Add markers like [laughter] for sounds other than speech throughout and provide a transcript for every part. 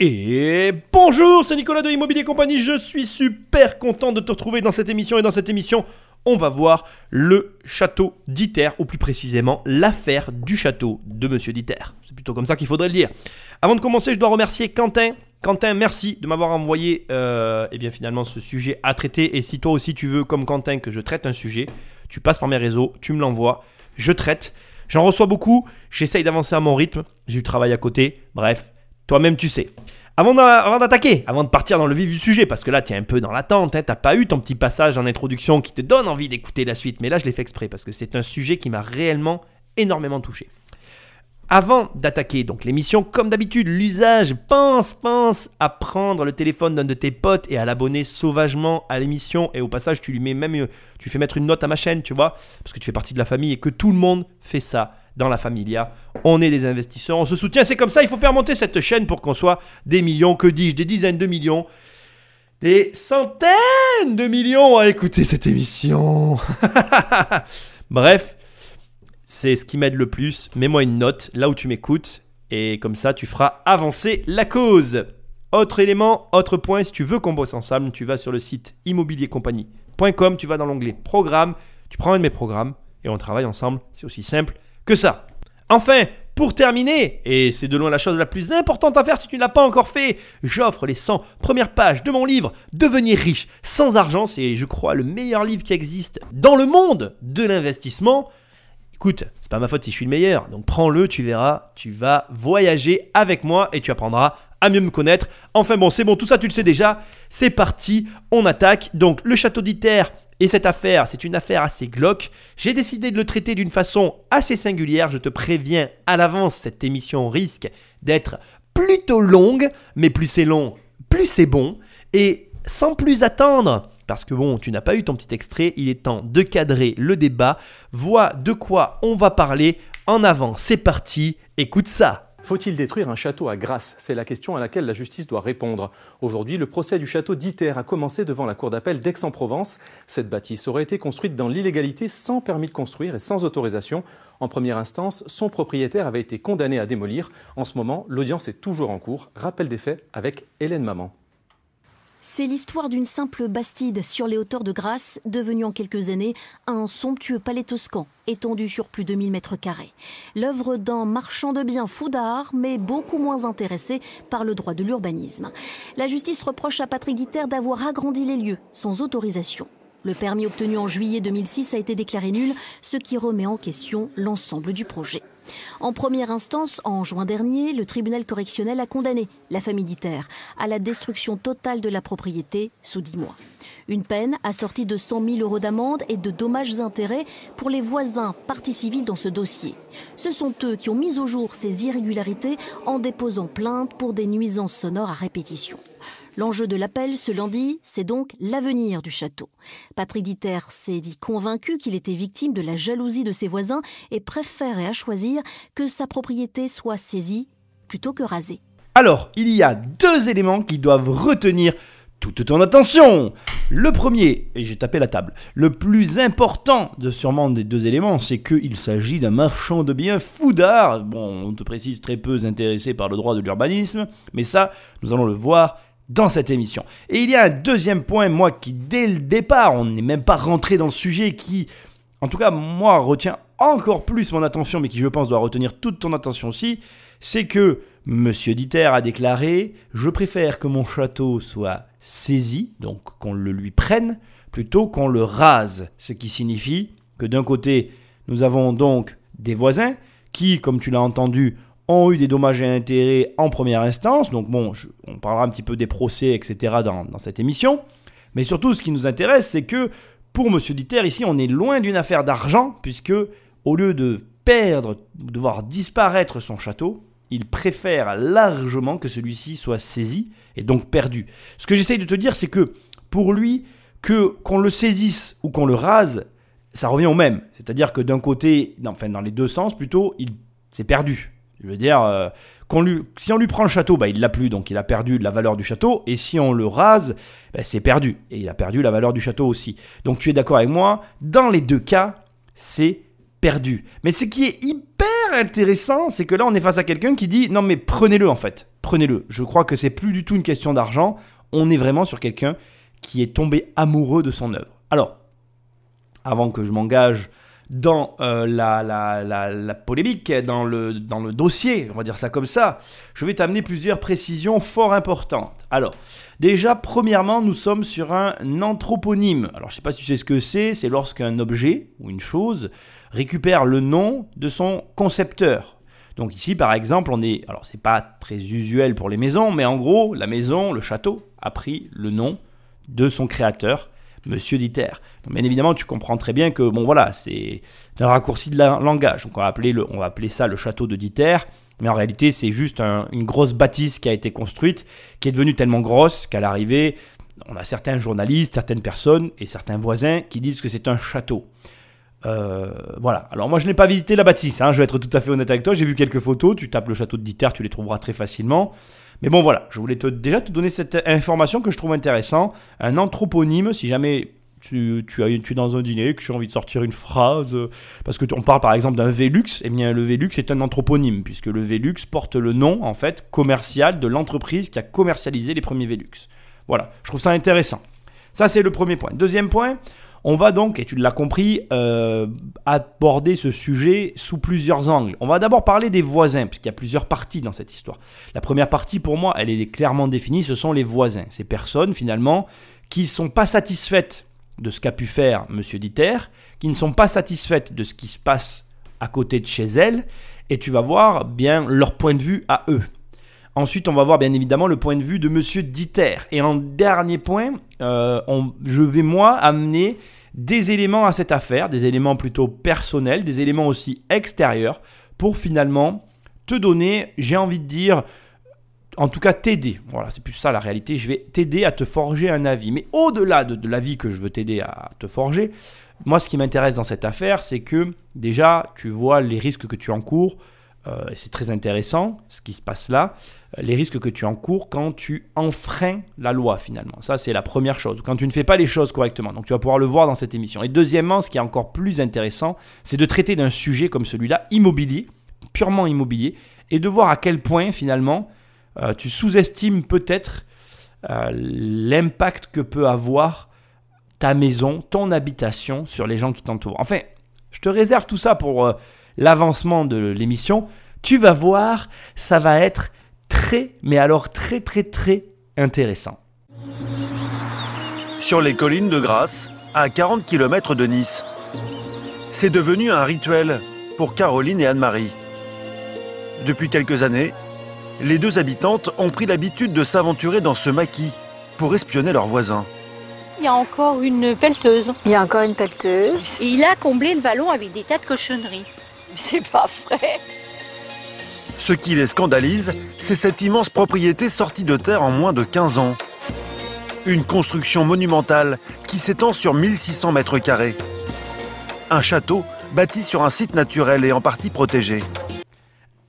Et bonjour, c'est Nicolas de Immobilier Compagnie. Je suis super content de te retrouver dans cette émission. Et dans cette émission, on va voir le château d'Iter, ou plus précisément l'affaire du château de Monsieur d'Iter. C'est plutôt comme ça qu'il faudrait le dire. Avant de commencer, je dois remercier Quentin. Quentin, merci de m'avoir envoyé euh, eh bien finalement ce sujet à traiter. Et si toi aussi tu veux, comme Quentin, que je traite un sujet, tu passes par mes réseaux, tu me l'envoies, je traite. J'en reçois beaucoup, j'essaye d'avancer à mon rythme, j'ai du travail à côté, bref, toi-même tu sais. Avant d'attaquer, avant de partir dans le vif du sujet, parce que là tu es un peu dans l'attente, hein, t'as pas eu ton petit passage en introduction qui te donne envie d'écouter la suite, mais là je l'ai fait exprès parce que c'est un sujet qui m'a réellement énormément touché. Avant d'attaquer donc l'émission, comme d'habitude, l'usage, pense, pense à prendre le téléphone d'un de tes potes et à l'abonner sauvagement à l'émission. Et au passage, tu lui mets même, tu fais mettre une note à ma chaîne, tu vois, parce que tu fais partie de la famille et que tout le monde fait ça dans la familia. On est des investisseurs, on se soutient, c'est comme ça, il faut faire monter cette chaîne pour qu'on soit des millions, que dis-je, des dizaines de millions, des centaines de millions à écouter cette émission. [laughs] Bref, c'est ce qui m'aide le plus. Mets-moi une note là où tu m'écoutes et comme ça tu feras avancer la cause. Autre élément, autre point, si tu veux qu'on bosse ensemble, tu vas sur le site immobiliercompagnie.com, tu vas dans l'onglet programme, tu prends un de mes programmes et on travaille ensemble. C'est aussi simple ça. Enfin, pour terminer, et c'est de loin la chose la plus importante à faire si tu ne l'as pas encore fait, j'offre les 100 premières pages de mon livre Devenir riche sans argent. C'est, je crois, le meilleur livre qui existe dans le monde de l'investissement. Écoute, c'est pas ma faute si je suis le meilleur, donc prends-le, tu verras, tu vas voyager avec moi et tu apprendras à mieux me connaître. Enfin bon, c'est bon, tout ça tu le sais déjà. C'est parti, on attaque. Donc le château d'Iter et cette affaire, c'est une affaire assez glauque. J'ai décidé de le traiter d'une façon assez singulière. Je te préviens à l'avance, cette émission risque d'être plutôt longue, mais plus c'est long, plus c'est bon. Et sans plus attendre, parce que bon, tu n'as pas eu ton petit extrait, il est temps de cadrer le débat. Vois de quoi on va parler. En avant, c'est parti, écoute ça. Faut-il détruire un château à Grasse? C'est la question à laquelle la justice doit répondre. Aujourd'hui, le procès du château d'Iter a commencé devant la cour d'appel d'Aix-en-Provence. Cette bâtisse aurait été construite dans l'illégalité sans permis de construire et sans autorisation. En première instance, son propriétaire avait été condamné à démolir. En ce moment, l'audience est toujours en cours. Rappel des faits avec Hélène Maman. C'est l'histoire d'une simple bastide sur les hauteurs de Grasse, devenue en quelques années un somptueux palais toscan, étendu sur plus de 1000 mètres carrés. L'œuvre d'un marchand de biens fou d'art, mais beaucoup moins intéressé par le droit de l'urbanisme. La justice reproche à Patrick Guiter d'avoir agrandi les lieux sans autorisation. Le permis obtenu en juillet 2006 a été déclaré nul, ce qui remet en question l'ensemble du projet. En première instance, en juin dernier, le tribunal correctionnel a condamné la famille Diter à la destruction totale de la propriété sous 10 mois. Une peine assortie de 100 000 euros d'amende et de dommages-intérêts pour les voisins partis civils dans ce dossier. Ce sont eux qui ont mis au jour ces irrégularités en déposant plainte pour des nuisances sonores à répétition. L'enjeu de l'appel ce lundi, c'est donc l'avenir du château. Patrick Diter s'est dit convaincu qu'il était victime de la jalousie de ses voisins et préférait à choisir que sa propriété soit saisie plutôt que rasée. Alors, il y a deux éléments qui doivent retenir toute ton attention. Le premier, et j'ai tapé la table, le plus important de sûrement des deux éléments, c'est qu'il s'agit d'un marchand de biens fou d'art. Bon, on te précise très peu intéressé par le droit de l'urbanisme, mais ça, nous allons le voir dans cette émission. Et il y a un deuxième point, moi, qui dès le départ, on n'est même pas rentré dans le sujet, qui, en tout cas, moi, retient encore plus mon attention, mais qui, je pense, doit retenir toute ton attention aussi, c'est que Monsieur Diter a déclaré Je préfère que mon château soit saisi, donc qu'on le lui prenne, plutôt qu'on le rase. Ce qui signifie que d'un côté, nous avons donc des voisins qui, comme tu l'as entendu, ont eu des dommages et intérêts en première instance. Donc bon, on parlera un petit peu des procès, etc. Dans, cette émission. Mais surtout, ce qui nous intéresse, c'est que pour M. Diter, ici, on est loin d'une affaire d'argent, puisque au lieu de perdre, de voir disparaître son château, il préfère largement que celui-ci soit saisi et donc perdu. Ce que j'essaye de te dire, c'est que pour lui, que qu'on le saisisse ou qu'on le rase, ça revient au même. C'est-à-dire que d'un côté, enfin dans les deux sens plutôt, il c'est perdu. Je veux dire, euh, lui, si on lui prend le château, bah, il l'a plus, donc il a perdu la valeur du château. Et si on le rase, bah, c'est perdu. Et il a perdu la valeur du château aussi. Donc tu es d'accord avec moi, dans les deux cas, c'est perdu. Mais ce qui est hyper intéressant, c'est que là, on est face à quelqu'un qui dit, non mais prenez-le en fait. prenez-le. Je crois que c'est plus du tout une question d'argent. On est vraiment sur quelqu'un qui est tombé amoureux de son œuvre. Alors, avant que je m'engage dans euh, la, la, polémique, dans le, dans le dossier, on va dire ça comme ça, je vais t'amener plusieurs précisions fort importantes. Alors, déjà, premièrement, nous sommes sur un anthroponyme. Alors, je ne sais pas si tu sais ce que c'est, c'est lorsqu'un objet ou une chose récupère le nom de son concepteur. Donc ici, par exemple, on est, alors c'est pas très usuel pour les maisons, mais en gros, la maison, le château, a pris le nom de son créateur, Monsieur Dieter. Bien évidemment, tu comprends très bien que bon voilà, c'est un raccourci de langage. Donc on va appeler le, on va appeler ça le château de Dieter. Mais en réalité, c'est juste une grosse bâtisse qui a été construite, qui est devenue tellement grosse qu'à l'arrivée, on a certains journalistes, certaines personnes et certains voisins qui disent que c'est un château. Euh, voilà. Alors moi je n'ai pas visité la bâtisse, hein, je vais être tout à fait honnête avec toi, j'ai vu quelques photos, tu tapes le château de Dieter, tu les trouveras très facilement. Mais bon voilà, je voulais te, déjà te donner cette information que je trouve intéressant. Un anthroponyme, si jamais tu, tu, es dans un dîner, que tu as envie de sortir une phrase, parce que on parle par exemple d'un Velux, et eh bien le Velux est un anthroponyme, puisque le Velux porte le nom en fait commercial de l'entreprise qui a commercialisé les premiers Velux. Voilà, je trouve ça intéressant. Ça c'est le premier point. Deuxième point, on va donc, et tu l'as compris, euh, aborder ce sujet sous plusieurs angles. On va d'abord parler des voisins, puisqu'il y a plusieurs parties dans cette histoire. La première partie, pour moi, elle est clairement définie, ce sont les voisins. Ces personnes, finalement, qui ne sont pas satisfaites de ce qu'a pu faire M. Dieter, qui ne sont pas satisfaites de ce qui se passe à côté de chez elles, et tu vas voir bien leur point de vue à eux. Ensuite, on va voir bien évidemment le point de vue de Monsieur Dieter. Et en dernier point, euh, je vais moi amener des éléments à cette affaire, des éléments plutôt personnels, des éléments aussi extérieurs, pour finalement te donner, j'ai envie de dire, en tout cas t'aider. Voilà, c'est plus ça la réalité. Je vais t'aider à te forger un avis. Mais au-delà de, l'avis que je veux t'aider à te forger, moi ce qui m'intéresse dans cette affaire, c'est que déjà tu vois les risques que tu encours. Euh, c'est très intéressant ce qui se passe là les risques que tu encours quand tu enfreins la loi finalement. Ça, c'est la première chose, quand tu ne fais pas les choses correctement. Donc tu vas pouvoir le voir dans cette émission. Et deuxièmement, ce qui est encore plus intéressant, c'est de traiter d'un sujet comme celui-là, immobilier, purement immobilier, et de voir à quel point finalement euh, tu sous-estimes peut-être euh, l'impact que peut avoir ta maison, ton habitation sur les gens qui t'entourent. Enfin, je te réserve tout ça pour euh, l'avancement de l'émission. Tu vas voir, ça va être très, mais alors très très très intéressant. Sur les collines de Grasse, à 40 km de Nice. C'est devenu un rituel pour Caroline et Anne-Marie. Depuis quelques années, les deux habitantes ont pris l'habitude de s'aventurer dans ce maquis pour espionner leurs voisins. Il y a encore une pelleteuse. Il y a encore une pelleteuse. Et il a comblé le vallon avec des tas de cochonneries. C'est pas vrai. Ce qui les scandalise, c'est cette immense propriété sortie de terre en moins de 15 ans. Une construction monumentale qui s'étend sur 1600 mètres carrés. Un château bâti sur un site naturel et en partie protégé.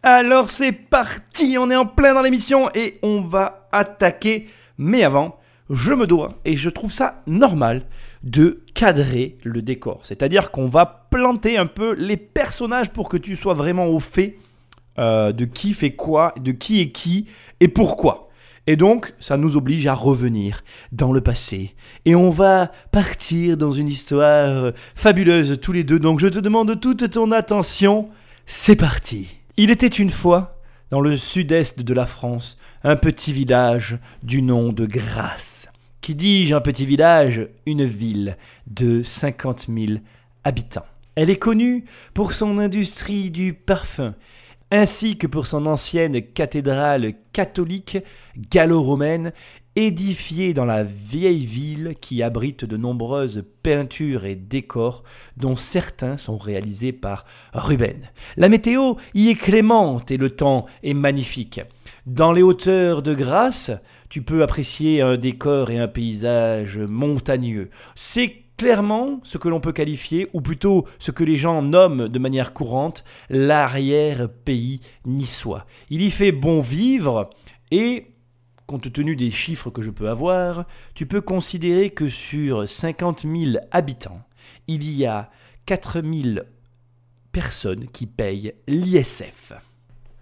Alors c'est parti, on est en plein dans l'émission et on va attaquer. Mais avant, je me dois, et je trouve ça normal, de cadrer le décor. C'est-à-dire qu'on va planter un peu les personnages pour que tu sois vraiment au fait euh, de qui fait quoi, de qui est qui et pourquoi. Et donc, ça nous oblige à revenir dans le passé. Et on va partir dans une histoire fabuleuse tous les deux. Donc, je te demande toute ton attention. C'est parti. Il était une fois, dans le sud-est de la France, un petit village du nom de Grasse. Qui dis-je un petit village? Une ville de 50 000 habitants. Elle est connue pour son industrie du parfum ainsi que pour son ancienne cathédrale catholique gallo-romaine édifiée dans la vieille ville qui abrite de nombreuses peintures et décors dont certains sont réalisés par Ruben. La météo y est clémente et le temps est magnifique. Dans les hauteurs de Grasse, tu peux apprécier un décor et un paysage montagneux. C'est clairement ce que l'on peut qualifier, ou plutôt ce que les gens nomment de manière courante, l'arrière-pays niçois. Il y fait bon vivre et, compte tenu des chiffres que je peux avoir, tu peux considérer que sur 50 000 habitants, il y a 4 000 personnes qui payent l'ISF.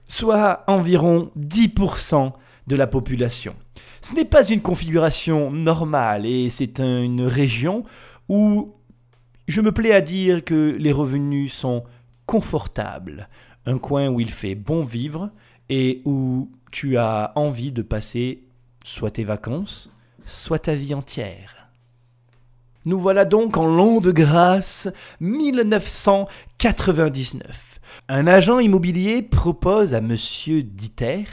soit environ 10% de la population. Ce n'est pas une configuration normale et c'est un- une région où je me plais à dire que les revenus sont confortables. Un coin où il fait bon vivre et où tu as envie de passer soit tes vacances, soit ta vie entière. Nous voilà donc en l'an de grâce 1999. Un agent immobilier propose à monsieur Diter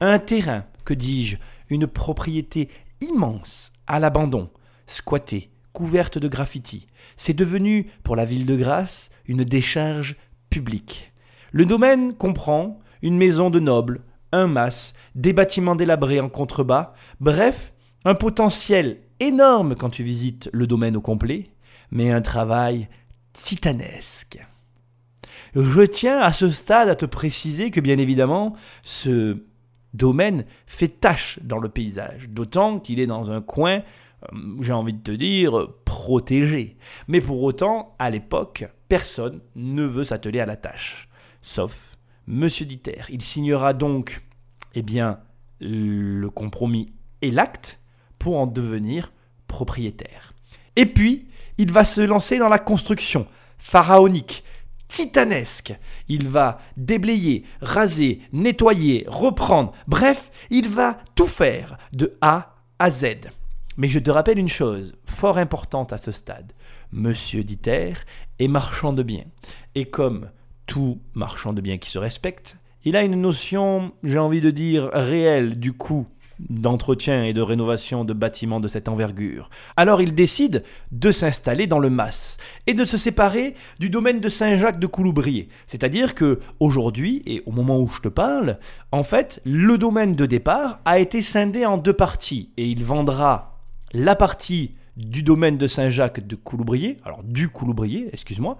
un terrain, que dis-je, une propriété immense, à l'abandon, squattée, couverte de graffitis. C'est devenu, pour la ville de Grasse, une décharge publique. Le domaine comprend une maison de nobles, un mas, des bâtiments délabrés en contrebas, bref, un potentiel énorme quand tu visites le domaine au complet, mais un travail titanesque. Je tiens à ce stade à te préciser que bien évidemment, ce domaine fait tache dans le paysage, d'autant qu'il est dans un coin, j'ai envie de te dire, protégé. Mais pour autant, à l'époque, personne ne veut s'atteler à la tâche, sauf Monsieur Diter. Il signera donc, eh bien, le compromis et l'acte pour en devenir propriétaire. Et puis, il va se lancer dans la construction pharaonique, titanesque. Il va déblayer, raser, nettoyer, reprendre. Bref, il va tout faire de A à Z. Mais je te rappelle une chose, fort importante à ce stade. Monsieur Diter est marchand de biens. Et comme tout marchand de biens qui se respecte, il a une notion, j'ai envie de dire, réelle du coût d'entretien et de rénovation de bâtiments de cette envergure. Alors il décide de s'installer dans le Mas et de se séparer du domaine de Saint-Jacques de Couloubrier. C'est-à-dire que aujourd'hui et au moment où je te parle, en fait, le domaine de départ a été scindé en deux parties et il vendra la partie du domaine de Saint-Jacques de Couloubrier, alors du Couloubrier, excuse-moi,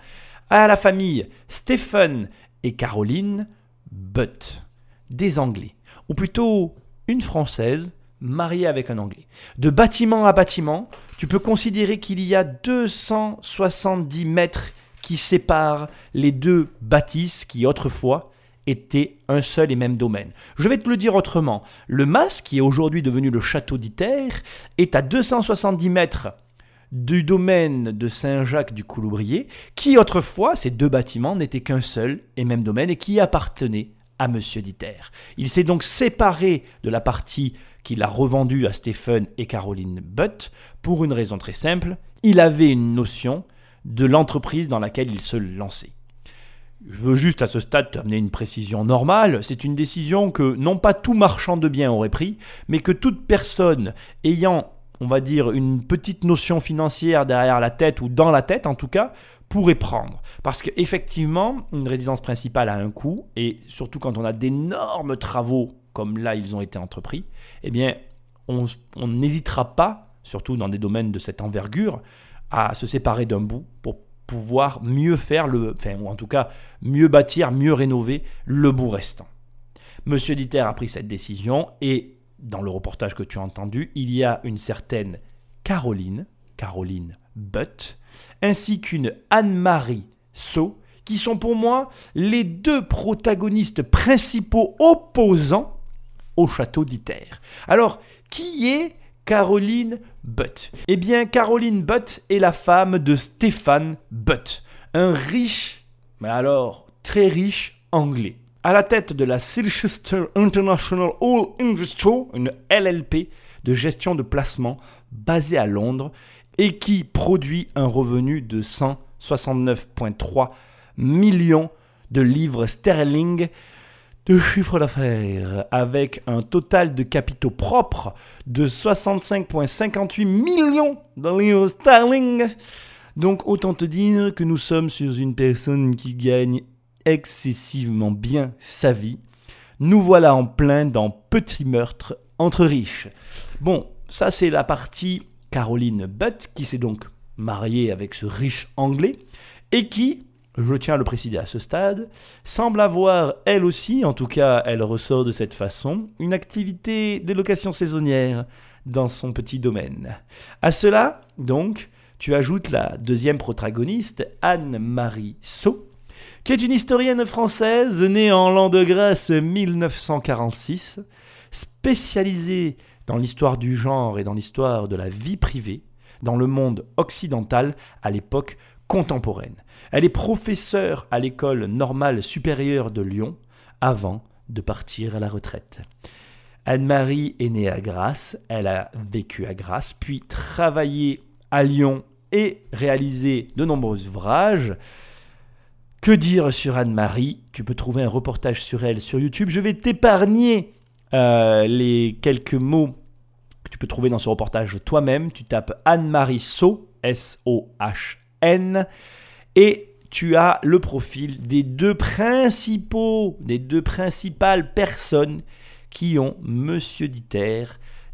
à la famille Stephen et Caroline Butt, des Anglais, ou plutôt une Française mariée avec un Anglais. De bâtiment à bâtiment, tu peux considérer qu'il y a 270 mètres qui séparent les deux bâtisses qui autrefois étaient un seul et même domaine. Je vais te le dire autrement. Le mas, qui est aujourd'hui devenu le château d'Iter, est à 270 mètres du domaine de Saint-Jacques du Couloubrier, qui autrefois, ces deux bâtiments n'étaient qu'un seul et même domaine et qui appartenait à Monsieur Diter. Il s'est donc séparé de la partie qu'il a revendue à Stephen et Caroline Butt pour une raison très simple, il avait une notion de l'entreprise dans laquelle il se lançait. Je veux juste à ce stade t'amener une précision normale. C'est une décision que non pas tout marchand de biens aurait pris, mais que toute personne ayant, on va dire, une petite notion financière derrière la tête ou dans la tête en tout cas, pourrait prendre. Parce qu'effectivement, une résidence principale a un coût, et surtout quand on a d'énormes travaux comme là ils ont été entrepris, eh bien, on n'hésitera pas, surtout dans des domaines de cette envergure, à se séparer d'un bout pour pouvoir mieux faire le, enfin, ou en tout cas mieux bâtir, mieux rénover le bout restant. Monsieur Diter a pris cette décision et dans le reportage que tu as entendu, il y a une certaine Caroline, Caroline Butt, ainsi qu'une Anne-Marie So, qui sont pour moi les deux protagonistes principaux opposants au château d'Iter. Alors, qui est Caroline Butt Eh bien, Caroline Butt est la femme de Stéphane Butt, un riche, mais alors très riche anglais. À la tête de la Silchester International All Investor, une LLP de gestion de placement basée à Londres et qui produit un revenu de 169,3 millions de livres sterling de chiffre d'affaires avec un total de capitaux propres de 65,58 millions de livres sterling. Donc autant te dire que nous sommes sur une personne qui gagne excessivement bien sa vie. Nous voilà en plein dans Petit meurtre entre riches. Bon, ça c'est la partie Caroline Butt qui s'est donc mariée avec ce riche anglais et qui, je tiens à le préciser à ce stade, semble avoir, elle aussi, en tout cas elle ressort de cette façon, une activité de location saisonnière dans son petit domaine. À cela, donc, tu ajoutes la deuxième protagoniste, Anne-Marie So, qui est une historienne française née en l'an de grâce 1946, spécialisée dans l'histoire du genre et dans l'histoire de la vie privée dans le monde occidental à l'époque contemporaine. Elle est professeure à l'école normale supérieure de Lyon avant de partir à la retraite. Anne-Marie est née à Grasse, elle a vécu à Grasse, puis travaillé à Lyon et réalisé de nombreux ouvrages. Que dire sur Anne-Marie? Tu peux trouver un reportage sur elle sur YouTube. Je vais t'épargner euh, les quelques mots que tu peux trouver dans ce reportage toi-même. Tu tapes Anne-Marie So, Et tu as le profil des deux principaux, des deux principales personnes qui ont Monsieur Diter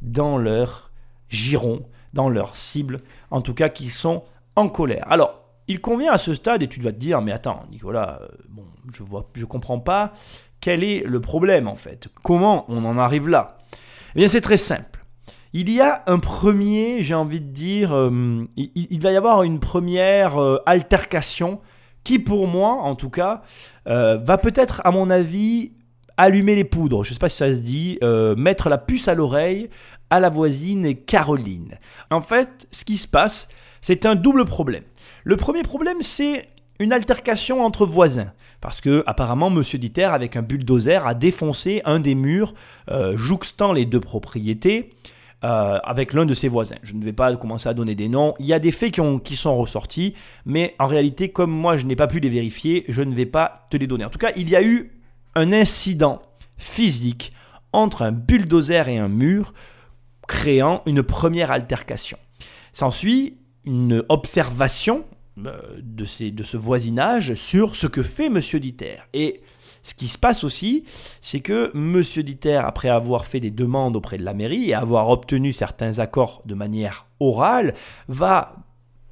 dans leur giron, dans leur cible, en tout cas qui sont en colère. Alors, il convient à ce stade, et tu vas te dire, mais attends, Nicolas, euh, bon, je vois, je comprends pas quel est le problème en fait. Comment on en arrive là? Eh bien, c'est très simple. Il y a un premier, j'ai envie de dire, euh, il, va y avoir une première euh, altercation qui, pour moi, en tout cas, va peut-être, à mon avis, allumer les poudres. Je ne sais pas si ça se dit, mettre la puce à l'oreille à la voisine Caroline. En fait, ce qui se passe, c'est un double problème. Le premier problème, c'est une altercation entre voisins. Parce que apparemment, Monsieur Diter, avec un bulldozer, a défoncé un des murs euh, jouxtant les deux propriétés euh, avec l'un de ses voisins. Je ne vais pas commencer à donner des noms. Il y a des faits qui, ont, qui sont ressortis, mais en réalité, comme moi, je n'ai pas pu les vérifier, je ne vais pas te les donner. En tout cas, il y a eu un incident physique entre un bulldozer et un mur, créant une première altercation. S'ensuit une observation euh, de, ce voisinage sur ce que fait Monsieur Diter. Et ce qui se passe aussi, c'est que Monsieur Diter, après avoir fait des demandes auprès de la mairie et avoir obtenu certains accords de manière orale, va,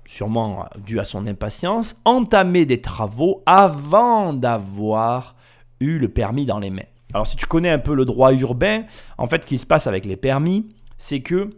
sûrement dû à son impatience, entamer des travaux avant d'avoir eu le permis dans les mains. Alors si tu connais un peu le droit urbain, en fait ce qui se passe avec les permis, c'est que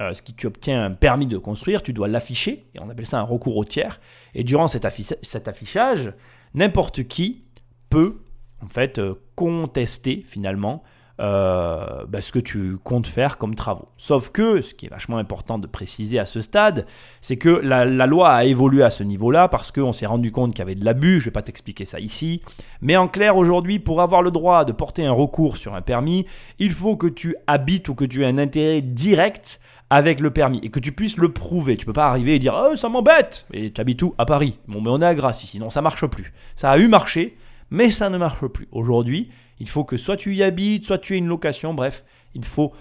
euh, ce qui tu obtiens un permis de construire, tu dois l'afficher, et on appelle ça un recours au tiers. Et durant cet, affichage, n'importe qui peut en fait euh, contester finalement euh, bah, ce que tu comptes faire comme travaux. Sauf que, ce qui est vachement important de préciser à ce stade, c'est que la, loi a évolué à ce niveau-là parce qu'on s'est rendu compte qu'il y avait de l'abus, je ne vais pas t'expliquer ça ici, mais en clair aujourd'hui, pour avoir le droit de porter un recours sur un permis, il faut que tu habites ou que tu aies un intérêt direct avec le permis et que tu puisses le prouver. Tu peux pas arriver et dire oh, ça m'embête et tu habites où? À Paris. Bon, mais on est à Grasse ici, non, ça marche plus. Ça a eu marché, mais ça ne marche plus. Aujourd'hui, il faut que soit tu y habites, soit tu aies une location, bref, il faut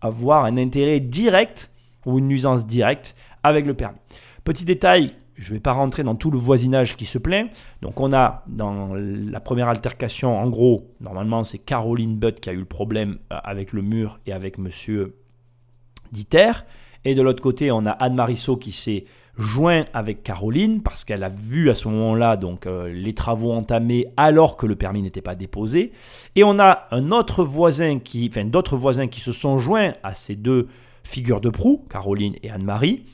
avoir un intérêt direct ou une nuisance directe avec le permis. Petit détail, je ne vais pas rentrer dans tout le voisinage qui se plaint. Donc on a dans la première altercation, en gros, normalement c'est Caroline Butt qui a eu le problème euh, avec le mur et avec monsieur Diter. Et de l'autre côté, on a Anne Marisseau qui s'est joint avec Caroline parce qu'elle a vu à ce moment-là donc euh, les travaux entamés alors que le permis n'était pas déposé. Et on a un autre voisin qui, enfin d'autres voisins qui se sont joints à ces deux figures de proue, Caroline et Anne-Marie,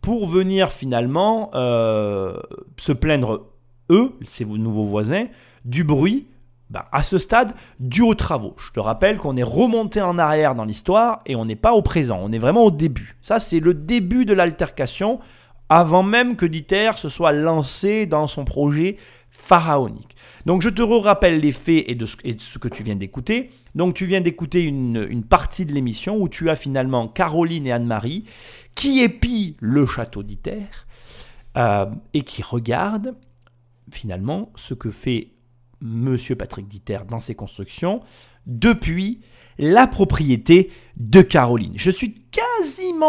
pour venir finalement euh, se plaindre eux, ces nouveaux voisins, du bruit bah, à ce stade, dû aux travaux. Je te rappelle qu'on est remonté en arrière dans l'histoire et on n'est pas au présent, on est vraiment au début. Ça, c'est le début de l'altercation, avant même que Dieter se soit lancé dans son projet pharaonique. Donc je te rappelle les faits et de, ce, que tu viens d'écouter. Donc tu viens d'écouter une, partie de l'émission où tu as finalement Caroline et Anne-Marie qui épient le château d'Iter euh, et qui regardent finalement ce que fait Monsieur Patrick Diter dans ses constructions depuis la propriété de Caroline. Je suis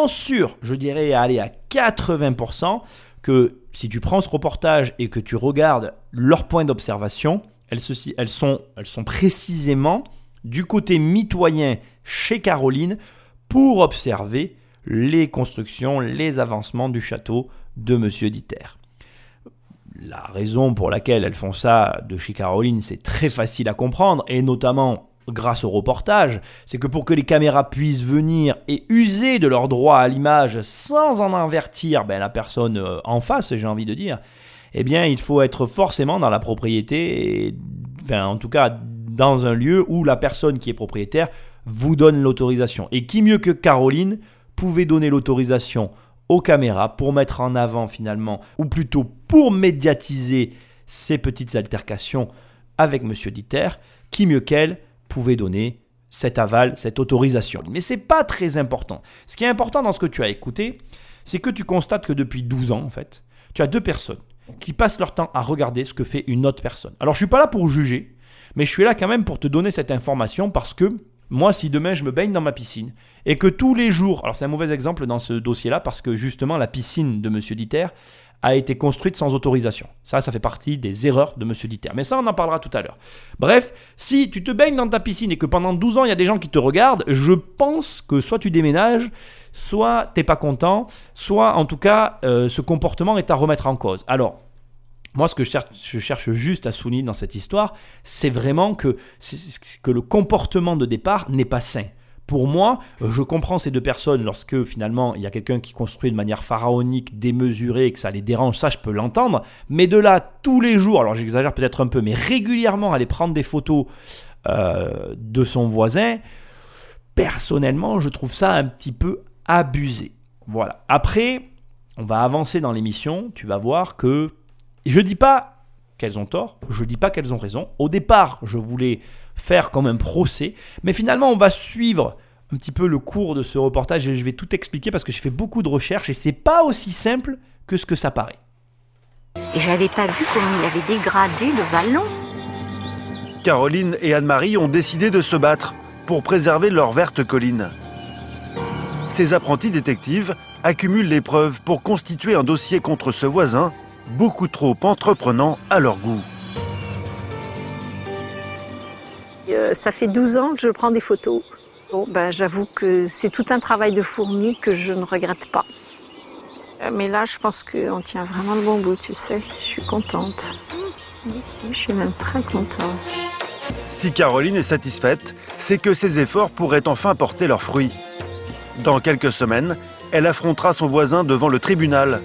sûr, je dirais aller à 80%, que si tu prends ce reportage et que tu regardes leurs points d'observation, elles, elles, sont, elles sont précisément du côté mitoyen chez Caroline pour observer les constructions, les avancements du château de Monsieur Diter. La raison pour laquelle elles font ça de chez Caroline, c'est très facile à comprendre, et notamment grâce au reportage, c'est que pour que les caméras puissent venir et user de leur droit à l'image sans en avertir ben, la personne euh, en face, j'ai envie de dire, eh bien, il faut être forcément dans la propriété, et, enfin, en tout cas, dans un lieu où la personne qui est propriétaire vous donne l'autorisation. Et qui mieux que Caroline pouvait donner l'autorisation aux caméras pour mettre en avant finalement, ou plutôt pour médiatiser ces petites altercations avec Monsieur Dieter, qui mieux qu'elle pouvait donner cet aval, cette autorisation. Mais c'est pas très important. Ce qui est important dans ce que tu as écouté, c'est que tu constates que depuis 12 ans, en fait, tu as deux personnes qui passent leur temps à regarder ce que fait une autre personne. Alors je suis pas là pour juger, mais je suis là quand même pour te donner cette information parce que moi, si demain je me baigne dans ma piscine et que tous les jours, alors c'est un mauvais exemple dans ce dossier-là parce que justement la piscine de Monsieur Dieter a été construite sans autorisation. Ça, ça fait partie des erreurs de Monsieur Dieter. Mais ça, on en parlera tout à l'heure. Bref, si tu te baignes dans ta piscine et que pendant 12 ans, il y a des gens qui te regardent, je pense que soit tu déménages, soit t'es pas content, soit en tout cas, euh, ce comportement est à remettre en cause. Alors, moi, ce que je cherche, je cherche juste à souligner dans cette histoire, c'est vraiment que, que le comportement de départ n'est pas sain. Pour moi, je comprends ces deux personnes lorsque finalement il y a quelqu'un qui construit de manière pharaonique, démesurée, que ça les dérange, ça je peux l'entendre. Mais de là, tous les jours, alors j'exagère peut-être un peu, mais régulièrement aller prendre des photos euh, de son voisin, personnellement, je trouve ça un petit peu abusé. Voilà. Après, on va avancer dans l'émission, tu vas voir que je dis pas qu'elles ont tort, je dis pas qu'elles ont raison. Au départ, je voulais faire comme un procès, mais finalement, on va suivre un petit peu le cours de ce reportage et je vais tout expliquer parce que j'ai fait beaucoup de recherches et c'est pas aussi simple que ce que ça paraît. Et j'avais pas vu comment il avait dégradé le vallon. Caroline et Anne-Marie ont décidé de se battre pour préserver leur verte colline. Ces apprentis détectives accumulent les preuves pour constituer un dossier contre ce voisin beaucoup trop entreprenant à leur goût. Euh, ça fait 12 ans que je prends des photos. Bon, ben, j'avoue que c'est tout un travail de fourmi que je ne regrette pas. Euh, Mais là, je pense qu'on tient vraiment le bon bout, tu sais. Je suis contente. Je suis même très contente. Si Caroline est satisfaite, c'est que ses efforts pourraient enfin porter leurs fruits. Dans quelques semaines, elle affrontera son voisin devant le tribunal.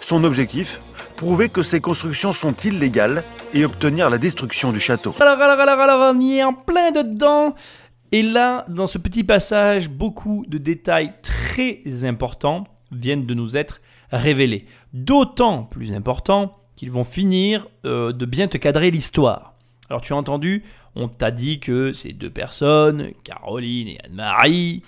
Son objectif Prouver que ces constructions sont illégales et obtenir la destruction du château. Alors, alors, alors, alors, on y est en plein dedans. Et là, dans ce petit passage, beaucoup de détails très importants viennent de nous être révélés. D'autant plus importants qu'ils vont finir euh, de bien te cadrer l'histoire. Alors tu as entendu, on t'a dit que ces deux personnes, Caroline et Anne-Marie,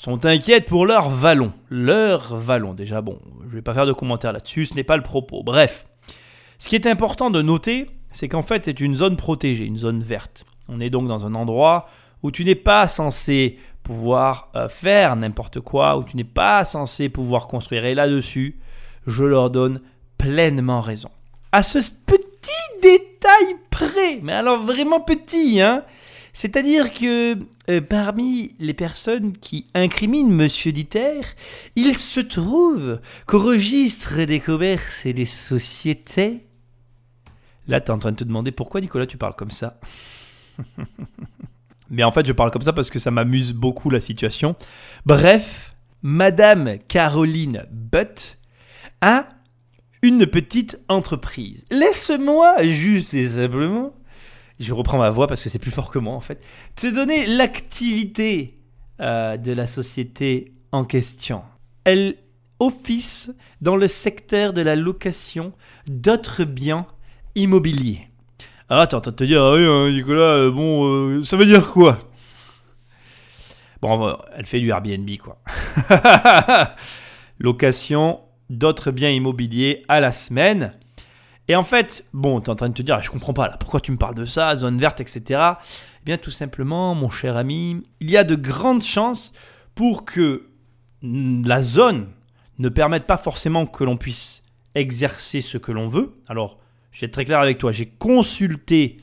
sont inquiètes pour leur vallon. Leur vallon, déjà bon, je vais pas faire de commentaires là-dessus, ce n'est pas le propos. Bref, ce qui est important de noter, c'est qu'en fait c'est une zone protégée, une zone verte. On est donc dans un endroit où tu n'es pas censé pouvoir euh, faire n'importe quoi, où tu n'es pas censé pouvoir construire. Et là-dessus, je leur donne pleinement raison. À ce petit détail près, mais alors vraiment petit, hein c'est-à-dire que euh, parmi les personnes qui incriminent Monsieur Dieter, il se trouve qu'au registre des commerces et des sociétés... Là, tu es en train de te demander pourquoi, Nicolas, tu parles comme ça [laughs] Mais en fait, je parle comme ça parce que ça m'amuse beaucoup la situation. Bref, Madame Caroline Butt a une petite entreprise. Laisse-moi juste et simplement je reprends ma voix parce que c'est plus fort que moi en fait, te donner l'activité euh, de la société en question. Elle office dans le secteur de la location d'autres biens immobiliers. Alors attends, en train de te dire, ah oui, hein, Nicolas, euh, bon, euh, ça veut dire quoi? Bon, elle fait du Airbnb quoi. [laughs] Location d'autres biens immobiliers à la semaine. Et en fait, bon, tu es en train de te dire, je comprends pas pourquoi tu me parles de ça, zone verte, etc. Eh bien, tout simplement, mon cher ami, il y a de grandes chances pour que la zone ne permette pas forcément que l'on puisse exercer ce que l'on veut. Alors, je vais être très clair avec toi, j'ai consulté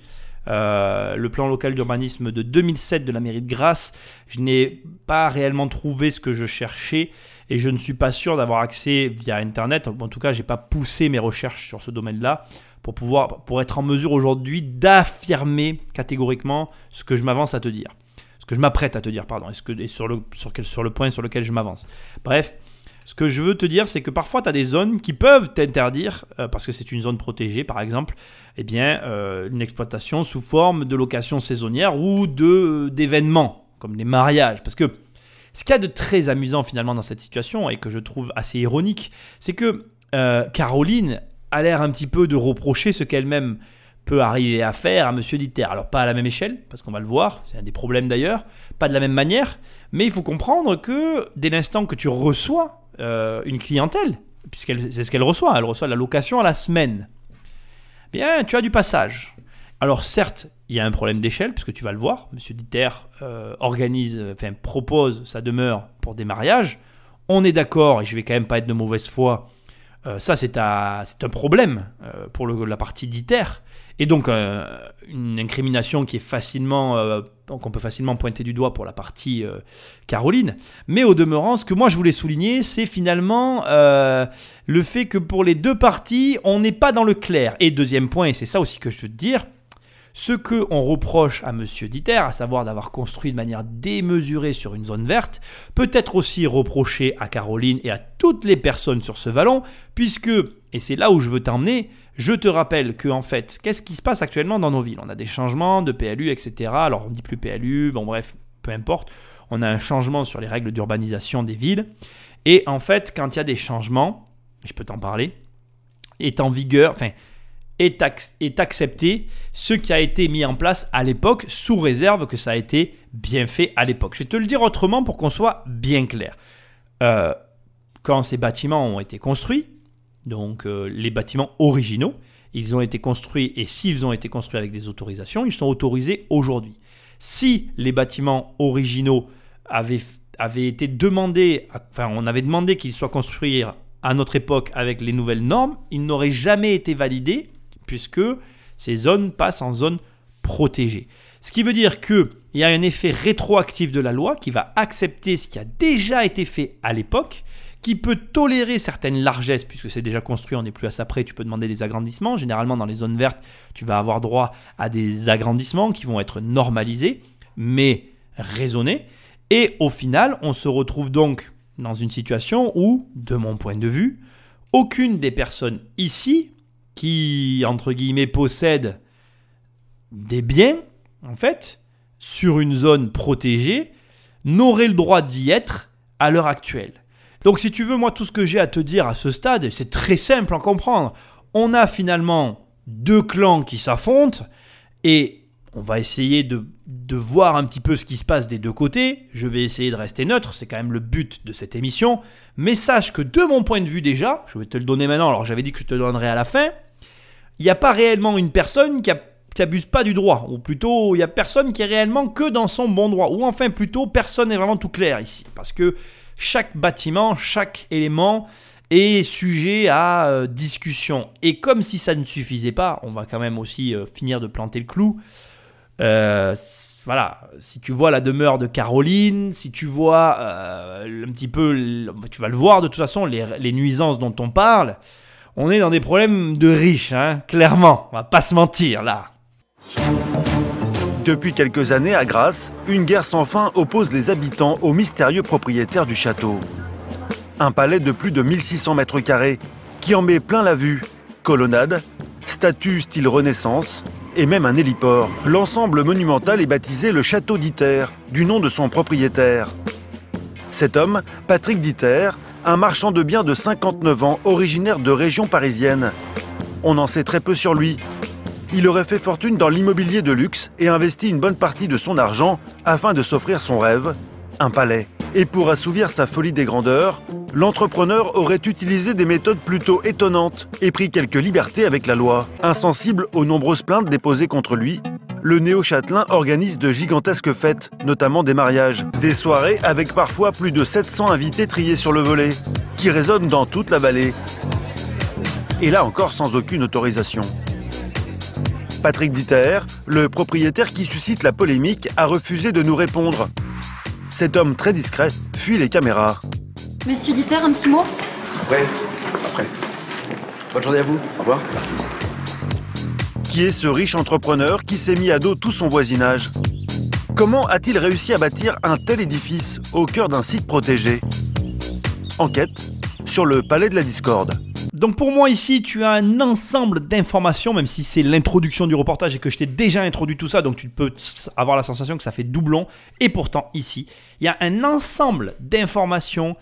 euh, le plan local d'urbanisme de 2007 de la mairie de Grasse. Je n'ai pas réellement trouvé ce que je cherchais et je ne suis pas sûr d'avoir accès via Internet. En tout cas, j'ai pas poussé mes recherches sur ce domaine-là pour pouvoir, pour être en mesure aujourd'hui d'affirmer catégoriquement ce que je m'avance à te dire, ce que je m'apprête à te dire, pardon, et, sur, le, sur, quel, sur le point sur lequel je m'avance. Bref, Ce que je veux te dire, c'est que parfois, tu as des zones qui peuvent t'interdire, euh, parce que c'est une zone protégée, par exemple, eh bien, euh, une exploitation sous forme de location saisonnière ou de d'événements, comme les mariages. Parce que ce qu'il y a de très amusant finalement dans cette situation, et que je trouve assez ironique, c'est que euh, Caroline a l'air un petit peu de reprocher ce qu'elle-même peut arriver à faire à Monsieur Diter. Alors pas à la même échelle, parce qu'on va le voir, c'est un des problèmes d'ailleurs, pas de la même manière, mais il faut comprendre que dès l'instant que tu reçois euh, une clientèle, puisqu'elle c'est ce qu'elle reçoit, elle reçoit la location à la semaine, bien tu as du passage. Alors certes, il y a un problème d'échelle, puisque tu vas le voir, Monsieur Diter euh, organise, enfin propose sa demeure pour des mariages. On est d'accord, et je vais quand même pas être de mauvaise foi, euh, ça c'est un, problème euh, pour la partie d'ITER. Et donc euh, une incrimination qui est facilement, euh, qu'on peut facilement pointer du doigt pour la partie euh, Caroline. Mais au demeurant, ce que moi je voulais souligner, c'est finalement euh, le fait que pour les deux parties, on n'est pas dans le clair. Et deuxième point, et c'est ça aussi que je veux te dire, ce que on reproche à Monsieur Diter, à savoir d'avoir construit de manière démesurée sur une zone verte, peut être aussi reproché à Caroline et à toutes les personnes sur ce vallon, puisque, et c'est là où je veux t'emmener, je te rappelle que en fait, qu'est-ce qui se passe actuellement dans nos villes? On a des changements de PLU, etc. Alors on dit plus PLU, bon bref, peu importe. On a un changement sur les règles d'urbanisation des villes. Et en fait, quand il y a des changements, je peux t'en parler, est en vigueur, est, ac- est accepté ce qui a été mis en place à l'époque, sous réserve que ça a été bien fait à l'époque. Je vais te le dire autrement pour qu'on soit bien clair. Euh, quand ces bâtiments ont été construits, donc euh, les bâtiments originaux, ils ont été construits et s'ils ont été construits avec des autorisations, ils sont autorisés aujourd'hui. Si les bâtiments originaux avaient, avaient été demandés, enfin on avait demandé qu'ils soient construits à notre époque avec les nouvelles normes, ils n'auraient jamais été validés puisque ces zones passent en zone protégée. Ce qui veut dire qu'il y a un effet rétroactif de la loi qui va accepter ce qui a déjà été fait à l'époque, qui peut tolérer certaines largesses, puisque c'est déjà construit, on n'est plus à ça près, tu peux demander des agrandissements. Généralement, dans les zones vertes, tu vas avoir droit à des agrandissements qui vont être normalisés, mais raisonnés. Et au final, on se retrouve donc dans une situation où, de mon point de vue, aucune des personnes ici qui, entre guillemets, possèdent des biens, en fait, sur une zone protégée, n'aurait le droit d'y être à l'heure actuelle. Donc si tu veux, moi, tout ce que j'ai à te dire à ce stade, c'est très simple à comprendre. On a finalement deux clans qui s'affrontent et on va essayer de, de voir un petit peu ce qui se passe des deux côtés. Je vais essayer de rester neutre, c'est quand même le but de cette émission. Mais sache que de mon point de vue déjà, je vais te le donner maintenant, alors j'avais dit que je te le donnerais à la fin, il n'y a pas réellement une personne qui, a- abuse pas du droit, ou plutôt il y a personne qui est réellement que dans son bon droit, ou enfin plutôt personne n'est vraiment tout clair ici, parce que chaque bâtiment, chaque élément est sujet à euh, discussion. Et comme si ça ne suffisait pas, on va quand même aussi euh, finir de planter le clou. Euh, voilà, si tu vois la demeure de Caroline, si tu vois un petit peu, tu vas le voir de toute façon, les nuisances dont on parle, on est dans des problèmes de riches, hein, clairement, on va pas se mentir là. Depuis quelques années, à Grasse, une guerre sans fin oppose les habitants aux mystérieux propriétaires du château. Un palais de plus de 1600 mètres carrés qui en met plein la vue. Colonnade, statues style Renaissance et même un héliport. L'ensemble monumental est baptisé le Château d'Iter, du nom de son propriétaire. Cet homme, Patrick Diter, un marchand de biens de 59 ans, originaire de région parisienne. On en sait très peu sur lui, il aurait fait fortune dans l'immobilier de luxe et investi une bonne partie de son argent afin de s'offrir son rêve, un palais. Et pour assouvir sa folie des grandeurs, l'entrepreneur aurait utilisé des méthodes plutôt étonnantes et pris quelques libertés avec la loi. Insensible aux nombreuses plaintes déposées contre lui, le néo-châtelain organise de gigantesques fêtes, notamment des mariages. Des soirées avec parfois plus de 700 invités triés sur le volet, qui résonnent dans toute la vallée. Et là encore sans aucune autorisation. Patrick Diter, le propriétaire qui suscite la polémique, a refusé de nous répondre. Cet homme très discret fuit les caméras. Monsieur Dieter, un petit mot? Ouais, après. Bonne journée à vous. Au revoir. Qui est ce riche entrepreneur qui s'est mis à dos tout son voisinage Comment a-t-il réussi à bâtir un tel édifice au cœur d'un site protégé? Enquête sur le Palais de la Discorde. Donc pour moi ici, tu as un ensemble d'informations, même si c'est l'introduction du reportage et que je t'ai déjà introduit tout ça, donc tu peux avoir la sensation que ça fait doublon. Et pourtant ici, il y a un ensemble d'informations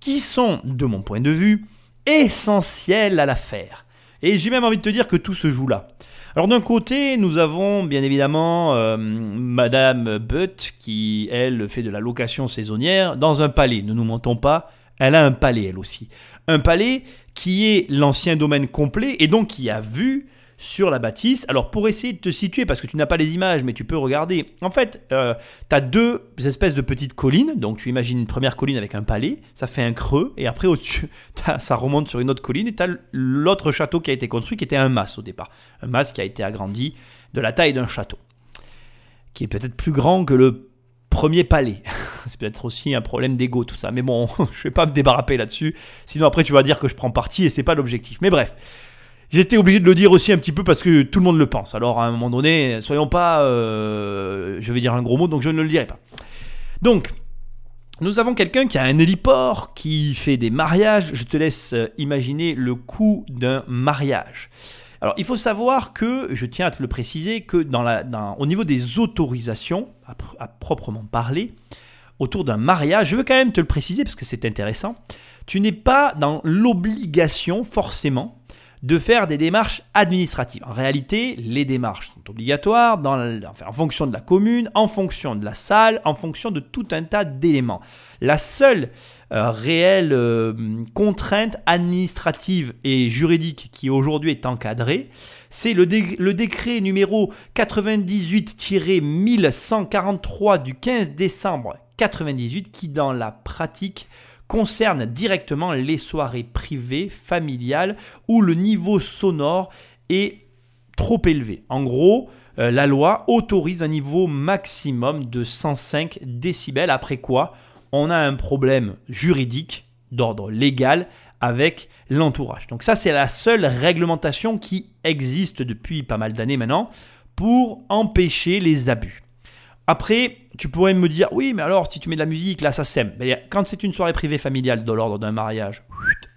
qui sont, de mon point de vue, essentielles à l'affaire. Et j'ai même envie de te dire que tout se joue là. Alors d'un côté, nous avons bien évidemment euh, Madame Butt qui, elle, fait de la location saisonnière dans un palais. Ne nous mentons pas, elle a un palais elle aussi. Un palais qui est l'ancien domaine complet et donc qui a vu sur la bâtisse. Alors pour essayer de te situer, parce que tu n'as pas les images, mais tu peux regarder, en fait, euh, tu as deux espèces de petites collines. Donc tu imagines une première colline avec un palais, ça fait un creux, et après au-dessus, [laughs] ça remonte sur une autre colline, et tu as l'autre château qui a été construit, qui était un mas au départ. Un mas qui a été agrandi de la taille d'un château, qui est peut-être plus grand que le premier palais. [laughs] C'est peut-être aussi un problème d'ego tout ça. Mais bon, [laughs] je vais pas me débarrasser là-dessus. Sinon après tu vas dire que je prends parti et c'est pas l'objectif. Mais bref. J'étais obligé de le dire aussi un petit peu parce que tout le monde le pense. Alors à un moment donné, soyons pas, euh, je vais dire un gros mot, donc je ne le dirai pas. Donc, nous avons quelqu'un qui a un héliport, qui fait des mariages. Je te laisse euh, imaginer le coût d'un mariage. Alors, il faut savoir que, je tiens à te le préciser, que dans la, au niveau des autorisations, à, proprement parler, autour d'un mariage, je veux quand même te le préciser parce que c'est intéressant, tu n'es pas dans l'obligation forcément de faire des démarches administratives. En réalité, les démarches sont obligatoires en fonction de la commune, en fonction de la salle, en fonction de tout un tas d'éléments. La seule euh, réelle euh, contrainte administrative et juridique qui aujourd'hui est encadrée, c'est le, le, décret numéro 98-1143 du 15 décembre 98 qui dans la pratique concerne directement les soirées privées, familiales, où le niveau sonore est trop élevé. En gros, euh, la loi autorise un niveau maximum de 105 décibels, après quoi on a un problème juridique d'ordre légal avec l'entourage. Donc ça, c'est la seule réglementation qui existe depuis pas mal d'années maintenant pour empêcher les abus. Après, tu pourrais me dire, oui, mais alors si tu mets de la musique, là ça sème. quand c'est une soirée privée familiale dans l'ordre d'un mariage,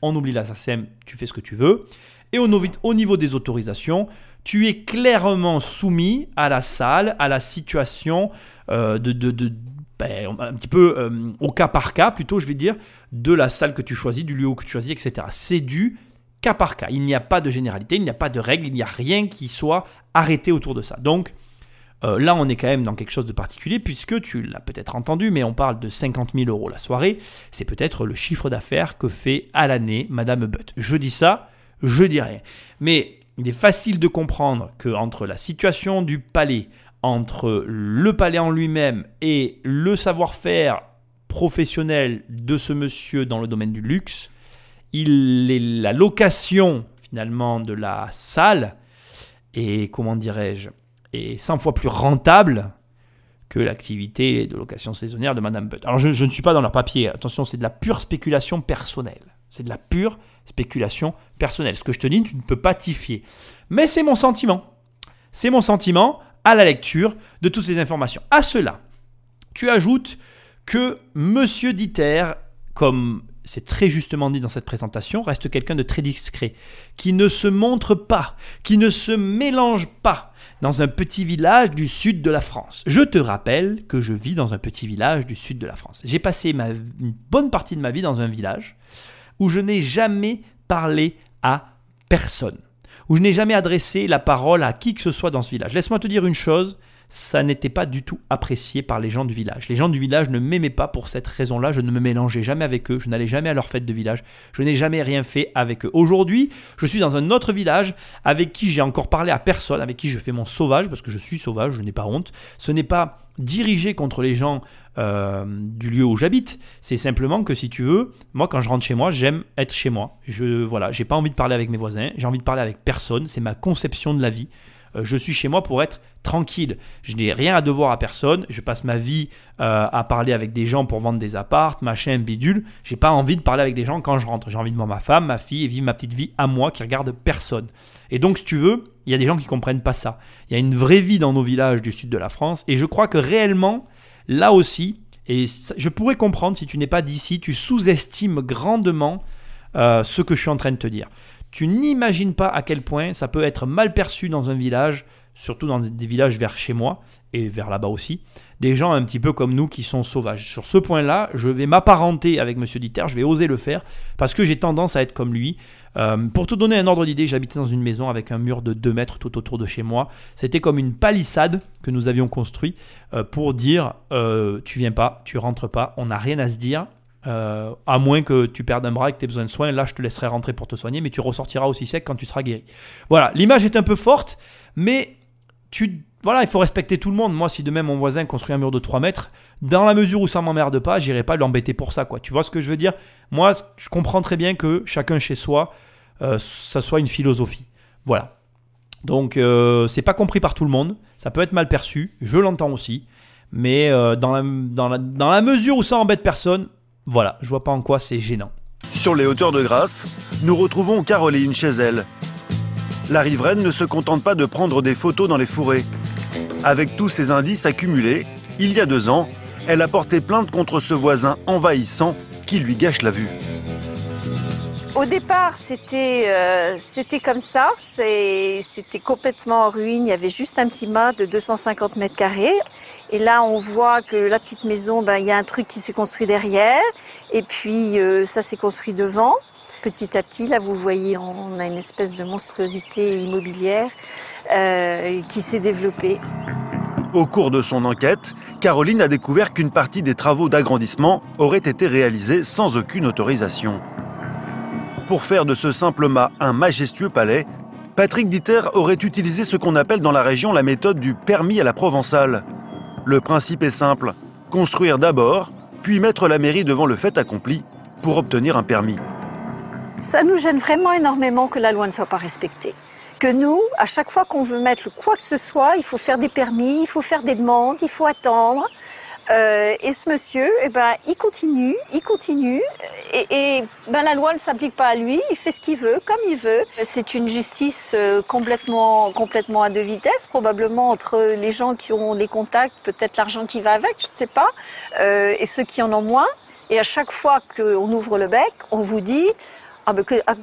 on oublie la SACEM, tu fais ce que tu veux. Et au, niveau des autorisations, tu es clairement soumis à la salle, à la situation euh, de, de, ben, un petit peu euh, au cas par cas, plutôt, je vais dire, de la salle que tu choisis, du lieu que tu choisis, etc. C'est du cas par cas. Il n'y a pas de généralité, il n'y a pas de règle, il n'y a rien qui soit arrêté autour de ça. Donc, euh, là, on est quand même dans quelque chose de particulier puisque tu l'as peut-être entendu, mais on parle de 50 000 euros la soirée. C'est peut-être le chiffre d'affaires que fait à l'année Madame Butt. Je dis ça, je dis rien. Mais il est facile de comprendre que entre la situation du palais, entre le palais en lui-même et le savoir-faire professionnel de ce monsieur dans le domaine du luxe, il est la location finalement de la salle et comment dirais-je? 100 fois plus rentable que l'activité de location saisonnière de Madame Butt. Alors je, ne suis pas dans leur papier, attention, c'est de la pure spéculation personnelle. C'est de la pure spéculation personnelle. Ce que je te dis, tu ne peux pas t'y fier. Mais c'est mon sentiment. C'est mon sentiment à la lecture de toutes ces informations. À cela, tu ajoutes que Monsieur Dieter, comme c'est très justement dit dans cette présentation, reste quelqu'un de très discret, qui ne se montre pas, qui ne se mélange pas, dans un petit village du sud de la France. Je te rappelle que je vis dans un petit village du sud de la France. J'ai passé une bonne partie de ma vie dans un village où je n'ai jamais parlé à personne, où je n'ai jamais adressé la parole à qui que ce soit dans ce village. Laisse-moi te dire une chose, ça n'était pas du tout apprécié par les gens du village. Les gens du village ne m'aimaient pas pour cette raison-là, je ne me mélangeais jamais avec eux, je n'allais jamais à leur fête de village, je n'ai jamais rien fait avec eux. Aujourd'hui, je suis dans un autre village avec qui j'ai encore parlé à personne, avec qui je fais mon sauvage, parce que je suis sauvage, je n'ai pas honte. Ce n'est pas dirigé contre les gens euh, du lieu où j'habite. C'est simplement que si tu veux, moi quand je rentre chez moi, j'aime être chez moi. Je voilà, j'ai pas envie de parler avec mes voisins, j'ai envie de parler avec personne. C'est ma conception de la vie. Euh, je suis chez moi pour être tranquille. Je n'ai rien à devoir à personne. Je passe ma vie euh, à parler avec des gens pour vendre des appartes, machin, bidule. J'ai pas envie de parler avec des gens quand je rentre. J'ai envie de voir ma femme, ma fille et vivre ma petite vie à moi qui regarde personne. Et donc, si tu veux, il y a des gens qui comprennent pas ça. Il y a une vraie vie dans nos villages du sud de la France. Et je crois que réellement, là aussi, Et je pourrais comprendre si tu n'es pas d'ici, tu sous-estimes grandement euh, ce que je suis en train de te dire. Tu n'imagines pas à quel point ça peut être mal perçu dans un village, surtout dans des villages vers chez moi et vers là-bas aussi, des gens un petit peu comme nous qui sont sauvages. Sur ce point-là, je vais m'apparenter avec Monsieur Dieter, je vais oser le faire parce que j'ai tendance à être comme lui. Euh, pour te donner un ordre d'idée, j'habitais dans une maison avec un mur de 2 mètres tout autour de chez moi. C'était comme une palissade que nous avions construit euh, pour dire euh, tu viens pas, tu rentres pas, on n'a rien à se dire. Euh, à moins que tu perdes un bras et que tu aies besoin de soins, là je te laisserai rentrer pour te soigner, mais tu ressortiras aussi sec quand tu seras guéri. Voilà, l'image est un peu forte, mais tu, voilà, il faut respecter tout le monde. Moi, si demain mon voisin construit un mur de 3 mètres, dans la mesure où ça m'emmerde pas, j'irai pas l'embêter pour ça, quoi. Tu vois ce que je veux dire? Moi, je comprends très bien que chacun chez soi, euh, ça soit une philosophie. Voilà. Donc, euh, c'est pas compris par tout le monde. Ça peut être mal perçu. Je l'entends aussi. Mais euh, dans, la, dans, la, dans la mesure où ça embête personne, voilà, je vois pas en quoi c'est gênant. Sur les hauteurs de Grasse, nous retrouvons Caroline chez elle. La riveraine ne se contente pas de prendre des photos dans les fourrés. Avec tous ces indices accumulés, il y a deux ans, elle a porté plainte contre ce voisin envahissant qui lui gâche la vue. Au départ, c'était euh, c'était comme ça. C'était complètement en ruine. Il y avait juste un petit mât de 250 mètres carrés. Et là, on voit que la petite maison, ben, il y a un truc qui s'est construit derrière. Et puis, euh, ça s'est construit devant. Petit à petit, là, vous voyez, on a une espèce de monstruosité immobilière euh, qui s'est développée. Au cours de son enquête, Caroline a découvert qu'une partie des travaux d'agrandissement auraient été réalisés sans aucune autorisation. Pour faire de ce simple mât un majestueux palais, Patrick Dieter aurait utilisé ce qu'on appelle dans la région la méthode du permis à la provençale. Le principe est simple, construire d'abord, puis mettre la mairie devant le fait accompli pour obtenir un permis. Ça nous gêne vraiment énormément que la loi ne soit pas respectée. Que nous, à chaque fois qu'on veut mettre quoi que ce soit, il faut faire des permis, il faut faire des demandes, il faut attendre. Euh, et ce monsieur, eh ben, il continue, il continue, et, et, ben, la loi ne s'applique pas à lui, il fait ce qu'il veut, comme il veut. C'est une justice euh, complètement, complètement à deux vitesses, probablement entre les gens qui ont les contacts, peut-être l'argent qui va avec, je ne sais pas, euh, et ceux qui en ont moins. Et à chaque fois qu'on ouvre le bec, on vous dit ah ben que- ah,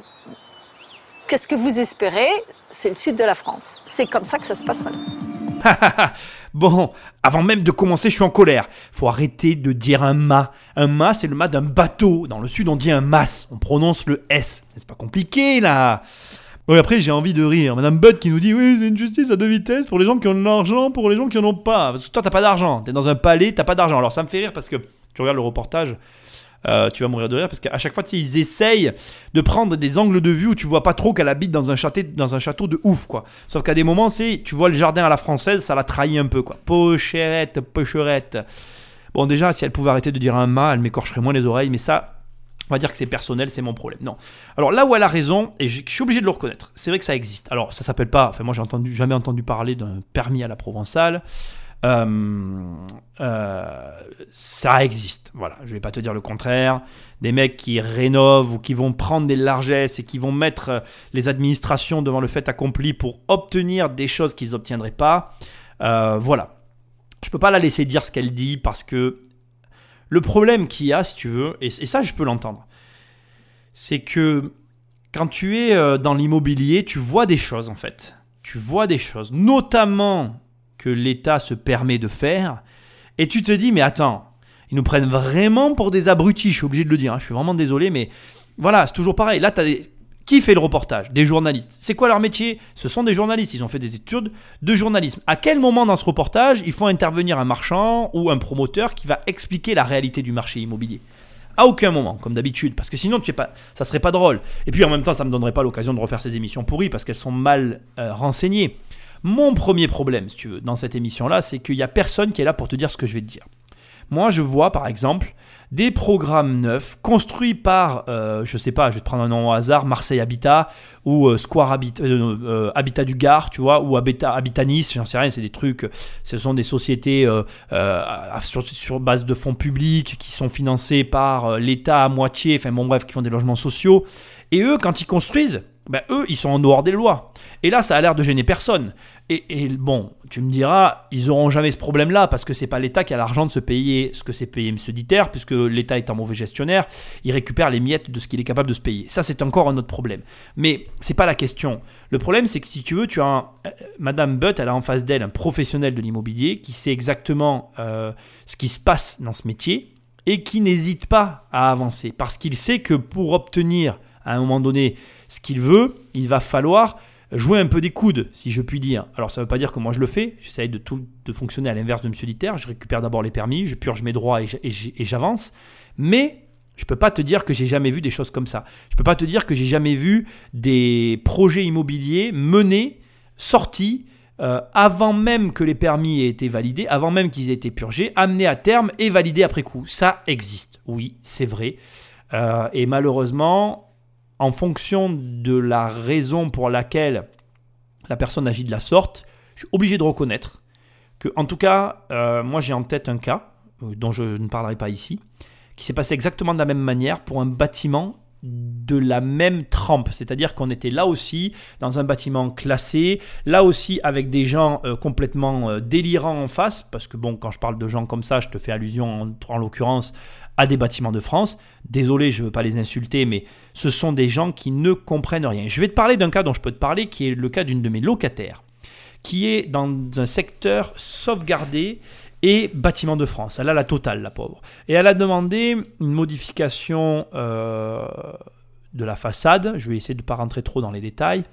Qu'est-ce que vous espérez? C'est le sud de la France. C'est comme ça que ça se passe. [laughs] bon, avant même de commencer, je suis en colère. Faut arrêter de dire un mât. Un mât, c'est le mât d'un bateau. Dans le sud, on dit un mas. On prononce le S. C'est pas compliqué, là. Oui, après, j'ai envie de rire. Madame Budd qui nous dit Oui, c'est une justice à deux vitesses pour les gens qui ont de l'argent, pour les gens qui en ont pas. Parce que toi, t'as pas d'argent. T'es dans un palais, t'as pas d'argent. Alors, ça me fait rire parce que tu regardes le reportage. Euh, tu vas mourir de rire parce qu'à chaque fois, tu sais, ils essayent de prendre des angles de vue où tu vois pas trop qu'elle habite dans un château, dans un château de ouf, quoi. Sauf qu'à des moments, c'est, tu vois le jardin à la française, ça la trahit un peu, quoi. Pocherette, pocherette. Bon, déjà, si elle pouvait arrêter de dire un mât, elle m'écorcherait moins les oreilles, mais ça, on va dire que c'est personnel, c'est mon problème. Non. Alors là où elle a raison, et je suis obligé de le reconnaître, c'est vrai que ça existe. Alors ça s'appelle pas, enfin moi j'ai jamais entendu parler d'un permis à la provençale. Euh, euh, ça existe, voilà, je vais pas te dire le contraire. Des mecs qui rénovent ou qui vont prendre des largesses et qui vont mettre euh, les administrations devant le fait accompli pour obtenir des choses qu'ils n'obtiendraient pas. Voilà. Je peux pas la laisser dire ce qu'elle dit parce que le problème qu'il y a, si tu veux, et, ça je peux l'entendre, c'est que quand tu es dans l'immobilier, tu vois des choses en fait. Tu vois des choses, notamment que l'État se permet de faire, et tu te dis, mais attends, ils nous prennent vraiment pour des abrutis, je suis obligé de le dire, hein, je suis vraiment désolé, mais voilà, c'est toujours pareil. Là, tu as des... Qui fait le reportage? Des journalistes. C'est quoi leur métier? Ce sont des journalistes. Ils ont fait des études de journalisme. À quel moment dans ce reportage il faut intervenir un marchand ou un promoteur qui va expliquer la réalité du marché immobilier? À aucun moment, comme d'habitude, parce que sinon tu es pas, ça serait pas drôle. Et puis en même temps, ça me donnerait pas l'occasion de refaire ces émissions pourries parce qu'elles sont mal euh, renseignées. Mon premier problème, si tu veux, dans cette émission-là, c'est qu'il y a personne qui est là pour te dire ce que je vais te dire. Moi, je vois par exemple des programmes neufs construits par, euh, je sais pas, je vais te prendre un nom au hasard, Marseille Habitat ou euh, Square Habitat, euh, euh, Habitat du Gard, tu vois, ou Habitat, Habitanis, j'en sais rien, c'est des trucs, ce sont des sociétés sur, sur base de fonds publics qui sont financés par l'État à moitié, enfin bon bref, qui font des logements sociaux. Et eux, quand ils construisent, ben, eux, ils sont en dehors des lois. Et là, ça a l'air de gêner personne. Et, bon, tu me diras, ils n'auront jamais ce problème-là parce que c'est pas l'État qui a l'argent de se payer ce que c'est payé M. Diter, puisque l'État est un mauvais gestionnaire, il récupère les miettes de ce qu'il est capable de se payer. Ça, c'est encore un autre problème. Mais c'est pas la question. Le problème, c'est que si tu veux, tu as un, euh, Madame Butt, elle a en face d'elle un professionnel de l'immobilier qui sait exactement euh, ce qui se passe dans ce métier et qui n'hésite pas à avancer parce qu'il sait que pour obtenir à un moment donné ce qu'il veut, il va falloir jouer un peu des coudes, si je puis dire. Alors ça ne veut pas dire que moi je le fais, j'essaye de, de fonctionner à l'inverse de M. Diter, je récupère d'abord les permis, je purge mes droits et j'avance, mais je ne peux pas te dire que j'ai jamais vu des choses comme ça. Je ne peux pas te dire que j'ai jamais vu des projets immobiliers menés, sortis, euh, avant même que les permis aient été validés, avant même qu'ils aient été purgés, amenés à terme et validés après coup. Ça existe, oui, c'est vrai. Euh, et malheureusement, en fonction de la raison pour laquelle la personne agit de la sorte, je suis obligé de reconnaître que, en tout cas, euh, moi j'ai en tête un cas euh, dont je ne parlerai pas ici, qui s'est passé exactement de la même manière pour un bâtiment de la même trempe, c'est-à-dire qu'on était là aussi dans un bâtiment classé, là aussi avec des gens euh, complètement délirants en face, parce que bon, quand je parle de gens comme ça, je te fais allusion en l'occurrence à des bâtiments de France. Désolé, je ne veux pas les insulter, mais ce sont des gens qui ne comprennent rien. Je vais te parler d'un cas dont je peux te parler, qui est le cas d'une de mes locataires, qui est dans un secteur sauvegardé et bâtiment de France. Elle a la totale, la pauvre. Et elle a demandé une modification euh, de la façade. Je vais essayer de ne pas rentrer trop dans les détails.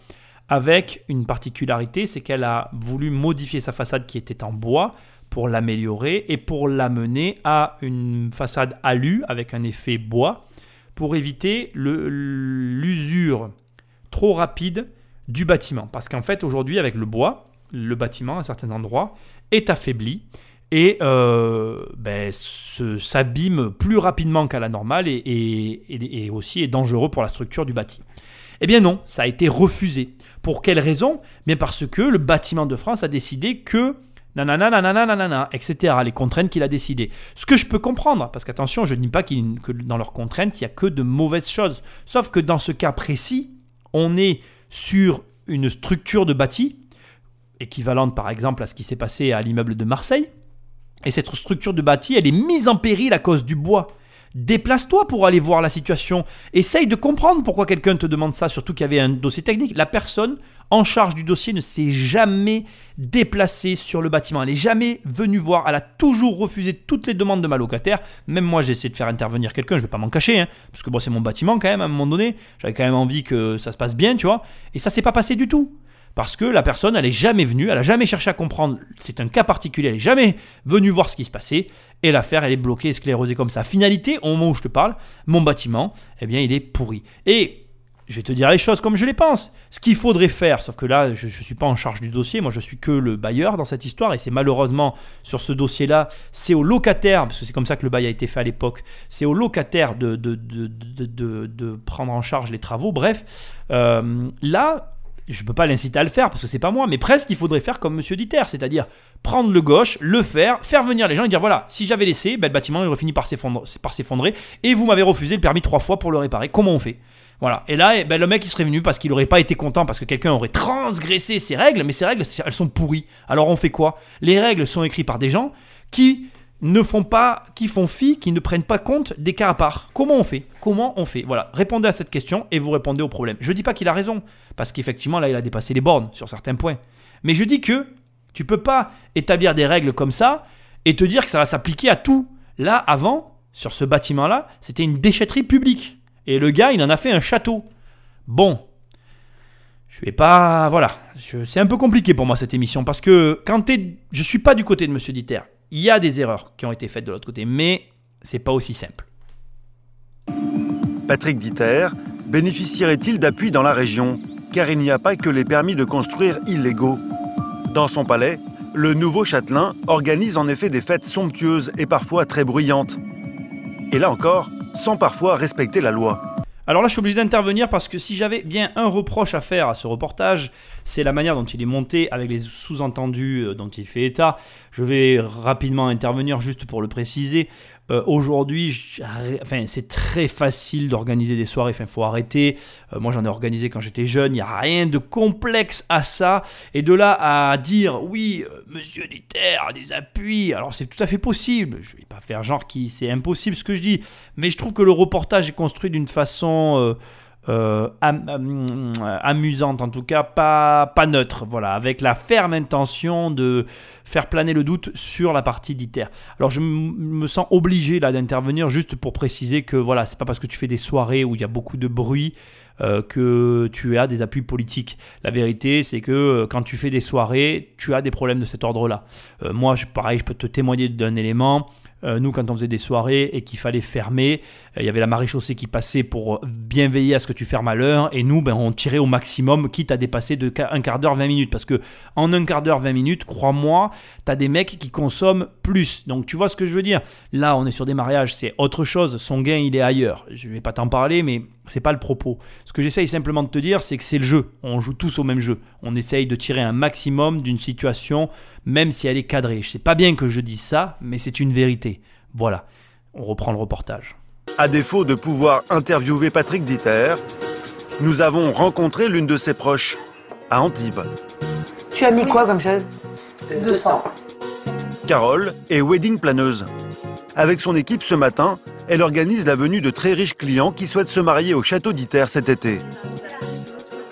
Avec une particularité, c'est qu'elle a voulu modifier sa façade qui était en bois pour l'améliorer et pour l'amener à une façade alu avec un effet bois pour éviter l'usure trop rapide du bâtiment. Parce qu'en fait, aujourd'hui, avec le bois, le bâtiment, à certains endroits, est affaibli et euh, ben, s'abîme plus rapidement qu'à la normale et, aussi est dangereux pour la structure du bâti. Eh bien non, ça a été refusé. Pour quelle raison? Bien parce que le bâtiment de France a décidé que nanana, nanana, nanana, etc. Les contraintes qu'il a décidées. Ce que je peux comprendre, parce qu'attention, je ne dis pas que dans leurs contraintes, il n'y a que de mauvaises choses. Sauf que dans ce cas précis, on est sur une structure de bâti, équivalente par exemple à ce qui s'est passé à l'immeuble de Marseille. Et cette structure de bâti, elle est mise en péril à cause du bois. Déplace-toi pour aller voir la situation. Essaye de comprendre pourquoi quelqu'un te demande ça, surtout qu'il y avait un dossier technique. La personne en charge du dossier ne s'est jamais déplacée sur le bâtiment. Elle n'est jamais venue voir. Elle a toujours refusé toutes les demandes de ma locataire. Même moi, j'ai essayé de faire intervenir quelqu'un. Je ne vais pas m'en cacher, hein, parce que bon, c'est mon bâtiment quand même. À un moment donné, j'avais quand même envie que ça se passe bien, tu vois. Et ça s'est pas passé du tout. Parce que la personne, elle n'est jamais venue, elle n'a jamais cherché à comprendre. C'est un cas particulier, elle n'est jamais venue voir ce qui se passait. Et l'affaire, elle est bloquée, sclérosée comme ça. Finalité, au moment où je te parle, mon bâtiment, eh bien, il est pourri. Et je vais te dire les choses comme je les pense. Ce qu'il faudrait faire, sauf que là, je ne suis pas en charge du dossier, moi je suis que le bailleur dans cette histoire, et c'est malheureusement sur ce dossier-là, c'est au locataire, parce que c'est comme ça que le bail a été fait à l'époque, c'est au locataire de, de, de, prendre en charge les travaux. Bref, euh, là, je ne peux pas l'inciter à le faire parce que c'est pas moi, mais presque il faudrait faire comme Monsieur Diter, c'est-à-dire prendre le gauche, le faire, faire venir les gens et dire voilà, si j'avais laissé, ben, le bâtiment il aurait fini par s'effondrer et vous m'avez refusé le permis trois fois pour le réparer. Comment on fait? Voilà. Et là, eh ben, le mec, il serait venu parce qu'il n'aurait pas été content, parce que quelqu'un aurait transgressé ses règles, mais ces règles, elles sont pourries. Alors on fait quoi? Les règles sont écrites par des gens qui ne font pas, qui font fi, qui ne prennent pas compte des cas à part. Comment on fait? Comment on fait? Voilà, répondez à cette question et vous répondez au problème. Je dis pas qu'il a raison, parce qu'effectivement là il a dépassé les bornes sur certains points. Mais je dis que tu peux pas établir des règles comme ça et te dire que ça va s'appliquer à tout. Là, avant, sur ce bâtiment-là, c'était une déchetterie publique. Et le gars, il en a fait un château. Bon, je vais pas. Voilà. C'est un peu compliqué pour moi cette émission parce que quand t'es. Je suis pas du côté de Monsieur Diter. Il y a des erreurs qui ont été faites de l'autre côté, mais c'est pas aussi simple. Patrick Diter bénéficierait-il d'appui dans la région Car il n'y a pas que les permis de construire illégaux? Dans son palais, le nouveau châtelain organise en effet des fêtes somptueuses et parfois très bruyantes. Et là encore, sans parfois respecter la loi. Alors là, je suis obligé d'intervenir parce que si j'avais bien un reproche à faire à ce reportage, c'est la manière dont il est monté avec les sous-entendus euh, dont il fait état. Je vais rapidement intervenir juste pour le préciser. Euh, Aujourd'hui, enfin, c'est très facile d'organiser des soirées. Enfin, faut arrêter. Euh, moi, j'en ai organisé quand j'étais jeune. Il n'y a rien de complexe à ça. Et de là à dire, oui, euh, Monsieur Dieter a des appuis. Alors, c'est tout à fait possible. Je vais pas faire genre qui c'est impossible ce que je dis. Mais je trouve que le reportage est construit d'une façon am- amusante, en tout cas pas, pas neutre, voilà, avec la ferme intention de faire planer le doute sur la partie d'ITER. Alors je me sens obligé là d'intervenir juste pour préciser que voilà, c'est pas parce que tu fais des soirées où il y a beaucoup de bruit euh, que tu as des appuis politiques. La vérité, c'est que euh, quand tu fais des soirées, tu as des problèmes de cet ordre-là. Euh, moi, je, pareil, je peux te témoigner d'un élément. Euh, nous, quand on faisait des soirées et qu'il fallait fermer, euh, il y avait la maréchaussée qui passait pour euh, bien veiller à ce que tu fermes à l'heure. Et nous, ben, on tirait au maximum, quitte à dépasser de un quart d'heure, 20 minutes. Parce que en un quart d'heure, 20 minutes, crois-moi, tu as des mecs qui consomment plus. Donc, tu vois ce que je veux dire? Là, on est sur des mariages, c'est autre chose. Son gain, il est ailleurs. Je vais pas t'en parler, mais c'est pas le propos. Ce que j'essaye simplement de te dire, c'est que c'est le jeu. On joue tous au même jeu. On essaye de tirer un maximum d'une situation, même si elle est cadrée. Je sais pas bien que je dise ça, mais c'est une vérité. Voilà. On reprend le reportage. À défaut de pouvoir interviewer Patrick Dieter, nous avons rencontré l'une de ses proches, à Antibes. Tu as mis quoi comme chaise 200. Carole est wedding planeuse. Avec son équipe ce matin, elle organise la venue de très riches clients qui souhaitent se marier au château d'Iter cet été.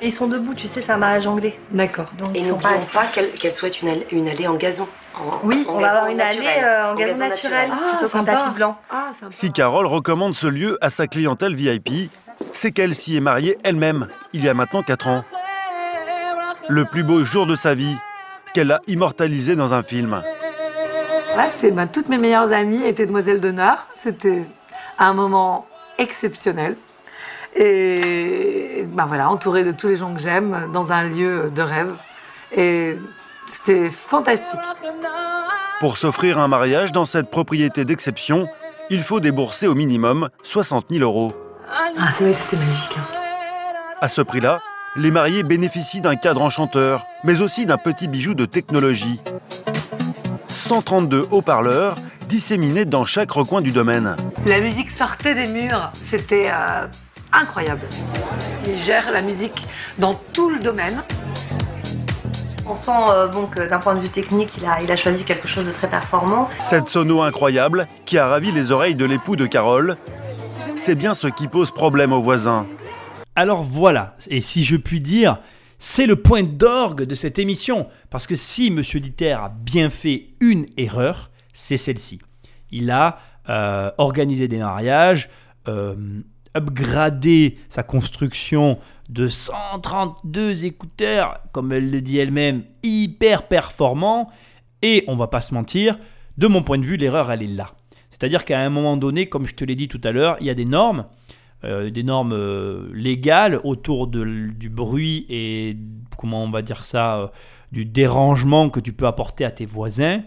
Et ils sont debout, tu sais, c'est un mariage anglais. D'accord. Donc Et ils n'oublions pas pas qu'elle qu'elle souhaite une, allée- une allée en gazon. En- Oui, en on va gazon avoir une allée naturel. euh, en, gazon naturel, Ah, plutôt qu'en sympa. tapis blanc. Ah, sympa. Si Carole recommande ce lieu à sa clientèle VIP, c'est qu'elle s'y est mariée elle-même, il y a maintenant 4 ans. Le plus beau jour de sa vie, qu'elle a immortalisé dans un film. Là, c'est ben, toutes mes meilleures amies étaient demoiselles d'honneur. C'était un moment exceptionnel. Et ben voilà, entourée de tous les gens que j'aime, dans un lieu de rêve. Et c'était fantastique. Pour s'offrir un mariage dans cette propriété d'exception, il faut débourser au minimum 60 000 euros. Ah, c'est vrai, c'était magique. hein. À ce prix-là, les mariés bénéficient d'un cadre enchanteur, mais aussi d'un petit bijou de technologie. 132 haut-parleurs disséminés dans chaque recoin du domaine. La musique sortait des murs. C'était euh, incroyable. Il gère la musique dans tout le domaine. On sent euh, bon, que d'un point de vue technique, il a, il a choisi quelque chose de très performant. Cette sono incroyable qui a ravi les oreilles de l'époux de Carole, c'est bien ce qui pose problème aux voisins. Alors voilà, et si je puis dire, c'est le point d'orgue de cette émission. Parce que si M. Dieter a bien fait une erreur, c'est celle-ci. Il a euh, organisé des mariages, euh, upgradé sa construction de 132 écouteurs, comme elle le dit elle-même, hyper performants. Et on va pas se mentir, de mon point de vue, l'erreur, elle est là. C'est-à-dire qu'à un moment donné, comme je te l'ai dit tout à l'heure, il y a des normes euh, des normes euh, légales autour du bruit et comment on va dire ça, euh, du dérangement que tu peux apporter à tes voisins.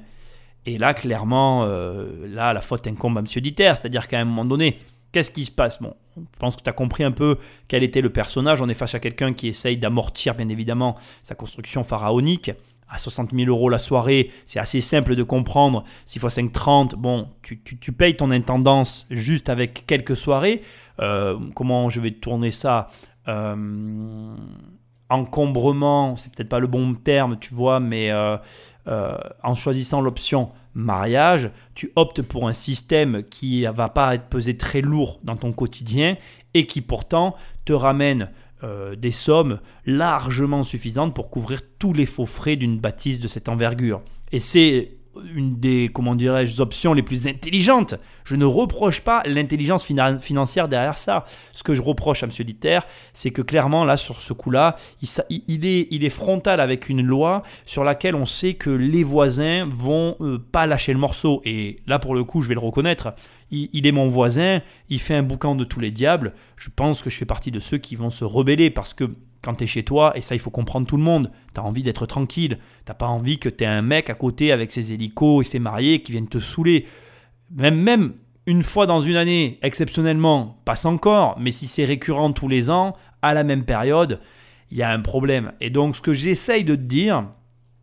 Et là, clairement, là, la faute incombe à M. Dieter. C'est-à-dire qu'à un moment donné, qu'est-ce qui se passe? Bon, je pense que tu as compris un peu quel était le personnage. On est face à quelqu'un qui essaye d'amortir, bien évidemment, sa construction pharaonique. À 60 000 euros la soirée, c'est assez simple de comprendre. 6 x 5, 30. Bon, tu, tu, tu payes ton intendance juste avec quelques soirées. Euh, comment je vais tourner ça? Euh, Encombrement, c'est peut-être pas le bon terme, tu vois, mais euh, euh, en choisissant l'option mariage, tu optes pour un système qui va pas être pesé très lourd dans ton quotidien et qui pourtant te ramène euh, des sommes largement suffisantes pour couvrir tous les faux frais d'une bâtisse de cette envergure. Et c'est une des comment dirais-je options les plus intelligentes. Je ne reproche pas l'intelligence fina- financière derrière ça. Ce que je reproche à M. Dieter, c'est que clairement là sur ce coup-là, il, est, il est frontal avec une loi sur laquelle on sait que les voisins vont euh, pas lâcher le morceau. Et là pour le coup, je vais le reconnaître. Il est mon voisin, il fait un boucan de tous les diables. Je pense que je fais partie de ceux qui vont se rebeller parce que quand tu es chez toi, et ça il faut comprendre tout le monde, tu as envie d'être tranquille, t'as pas envie que tu aies un mec à côté avec ses hélicos et ses mariés qui viennent te saouler. Même, même une fois dans une année, exceptionnellement, passe encore, mais si c'est récurrent tous les ans, à la même période, il y a un problème. Et donc ce que j'essaye de te dire,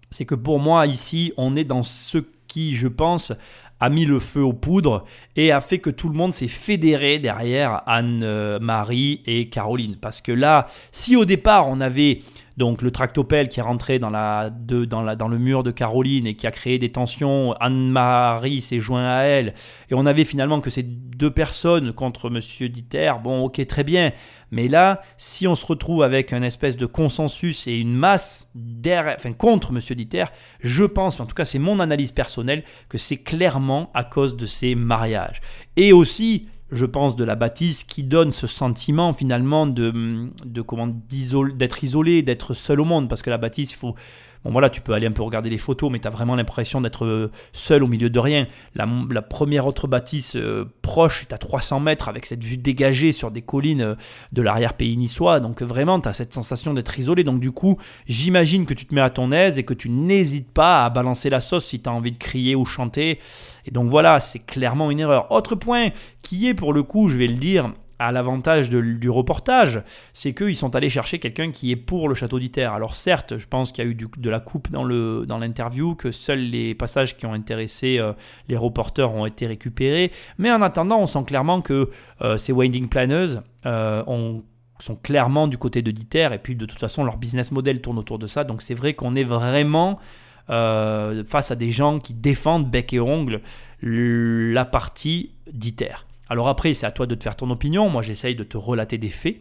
c'est que pour moi ici, on est dans ce qui, je pense, a mis le feu aux poudres et a fait que tout le monde s'est fédéré derrière Anne-Marie et Caroline. Parce que là, si au départ on avait donc le tractopelle qui est rentré dans, la, dans, la, dans le mur de Caroline et qui a créé des tensions, Anne-Marie s'est joint à elle, et on avait finalement que ces deux personnes contre Monsieur Dieter, bon ok très bien, mais là, si on se retrouve avec un espèce de consensus et une masse enfin, contre M. Dieter, je pense, en tout cas c'est mon analyse personnelle, que c'est clairement à cause de ces mariages. Et aussi, je pense, de la bâtisse qui donne ce sentiment finalement de, de comment d'être isolé, d'être seul au monde, parce que la bâtisse, il faut Voilà, tu peux aller un peu regarder les photos, mais tu as vraiment l'impression d'être euh, seul au milieu de rien. La, première autre bâtisse euh, proche est à 300 mètres avec cette vue dégagée sur des collines euh, de l'arrière-pays niçois. Donc vraiment, tu cette sensation d'être isolé. Donc du coup, j'imagine que tu te mets à ton aise et que tu n'hésites pas à balancer la sauce si tu as envie de crier ou chanter. Et donc voilà, c'est clairement une erreur. Autre point qui est pour le coup, je vais le dire, à l'avantage du reportage, c'est qu'ils sont allés chercher quelqu'un qui est pour le château d'Iter. Alors certes, je pense qu'il y a eu de la coupe dans l'interview, que seuls les passages qui ont intéressé euh, les reporters ont été récupérés, mais en attendant, on sent clairement que euh, ces winding planners euh, sont clairement du côté de Dieter, et puis de toute façon, leur business model tourne autour de ça, donc c'est vrai qu'on est vraiment face à des gens qui défendent bec et ongle la partie Dieter. Alors après, c'est à toi de te faire ton opinion. Moi, j'essaye de te relater des faits.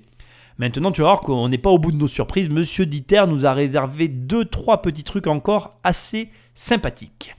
Maintenant, tu vas voir qu'on n'est pas au bout de nos surprises. Monsieur Dieter nous a réservé deux, trois petits trucs encore assez sympathiques.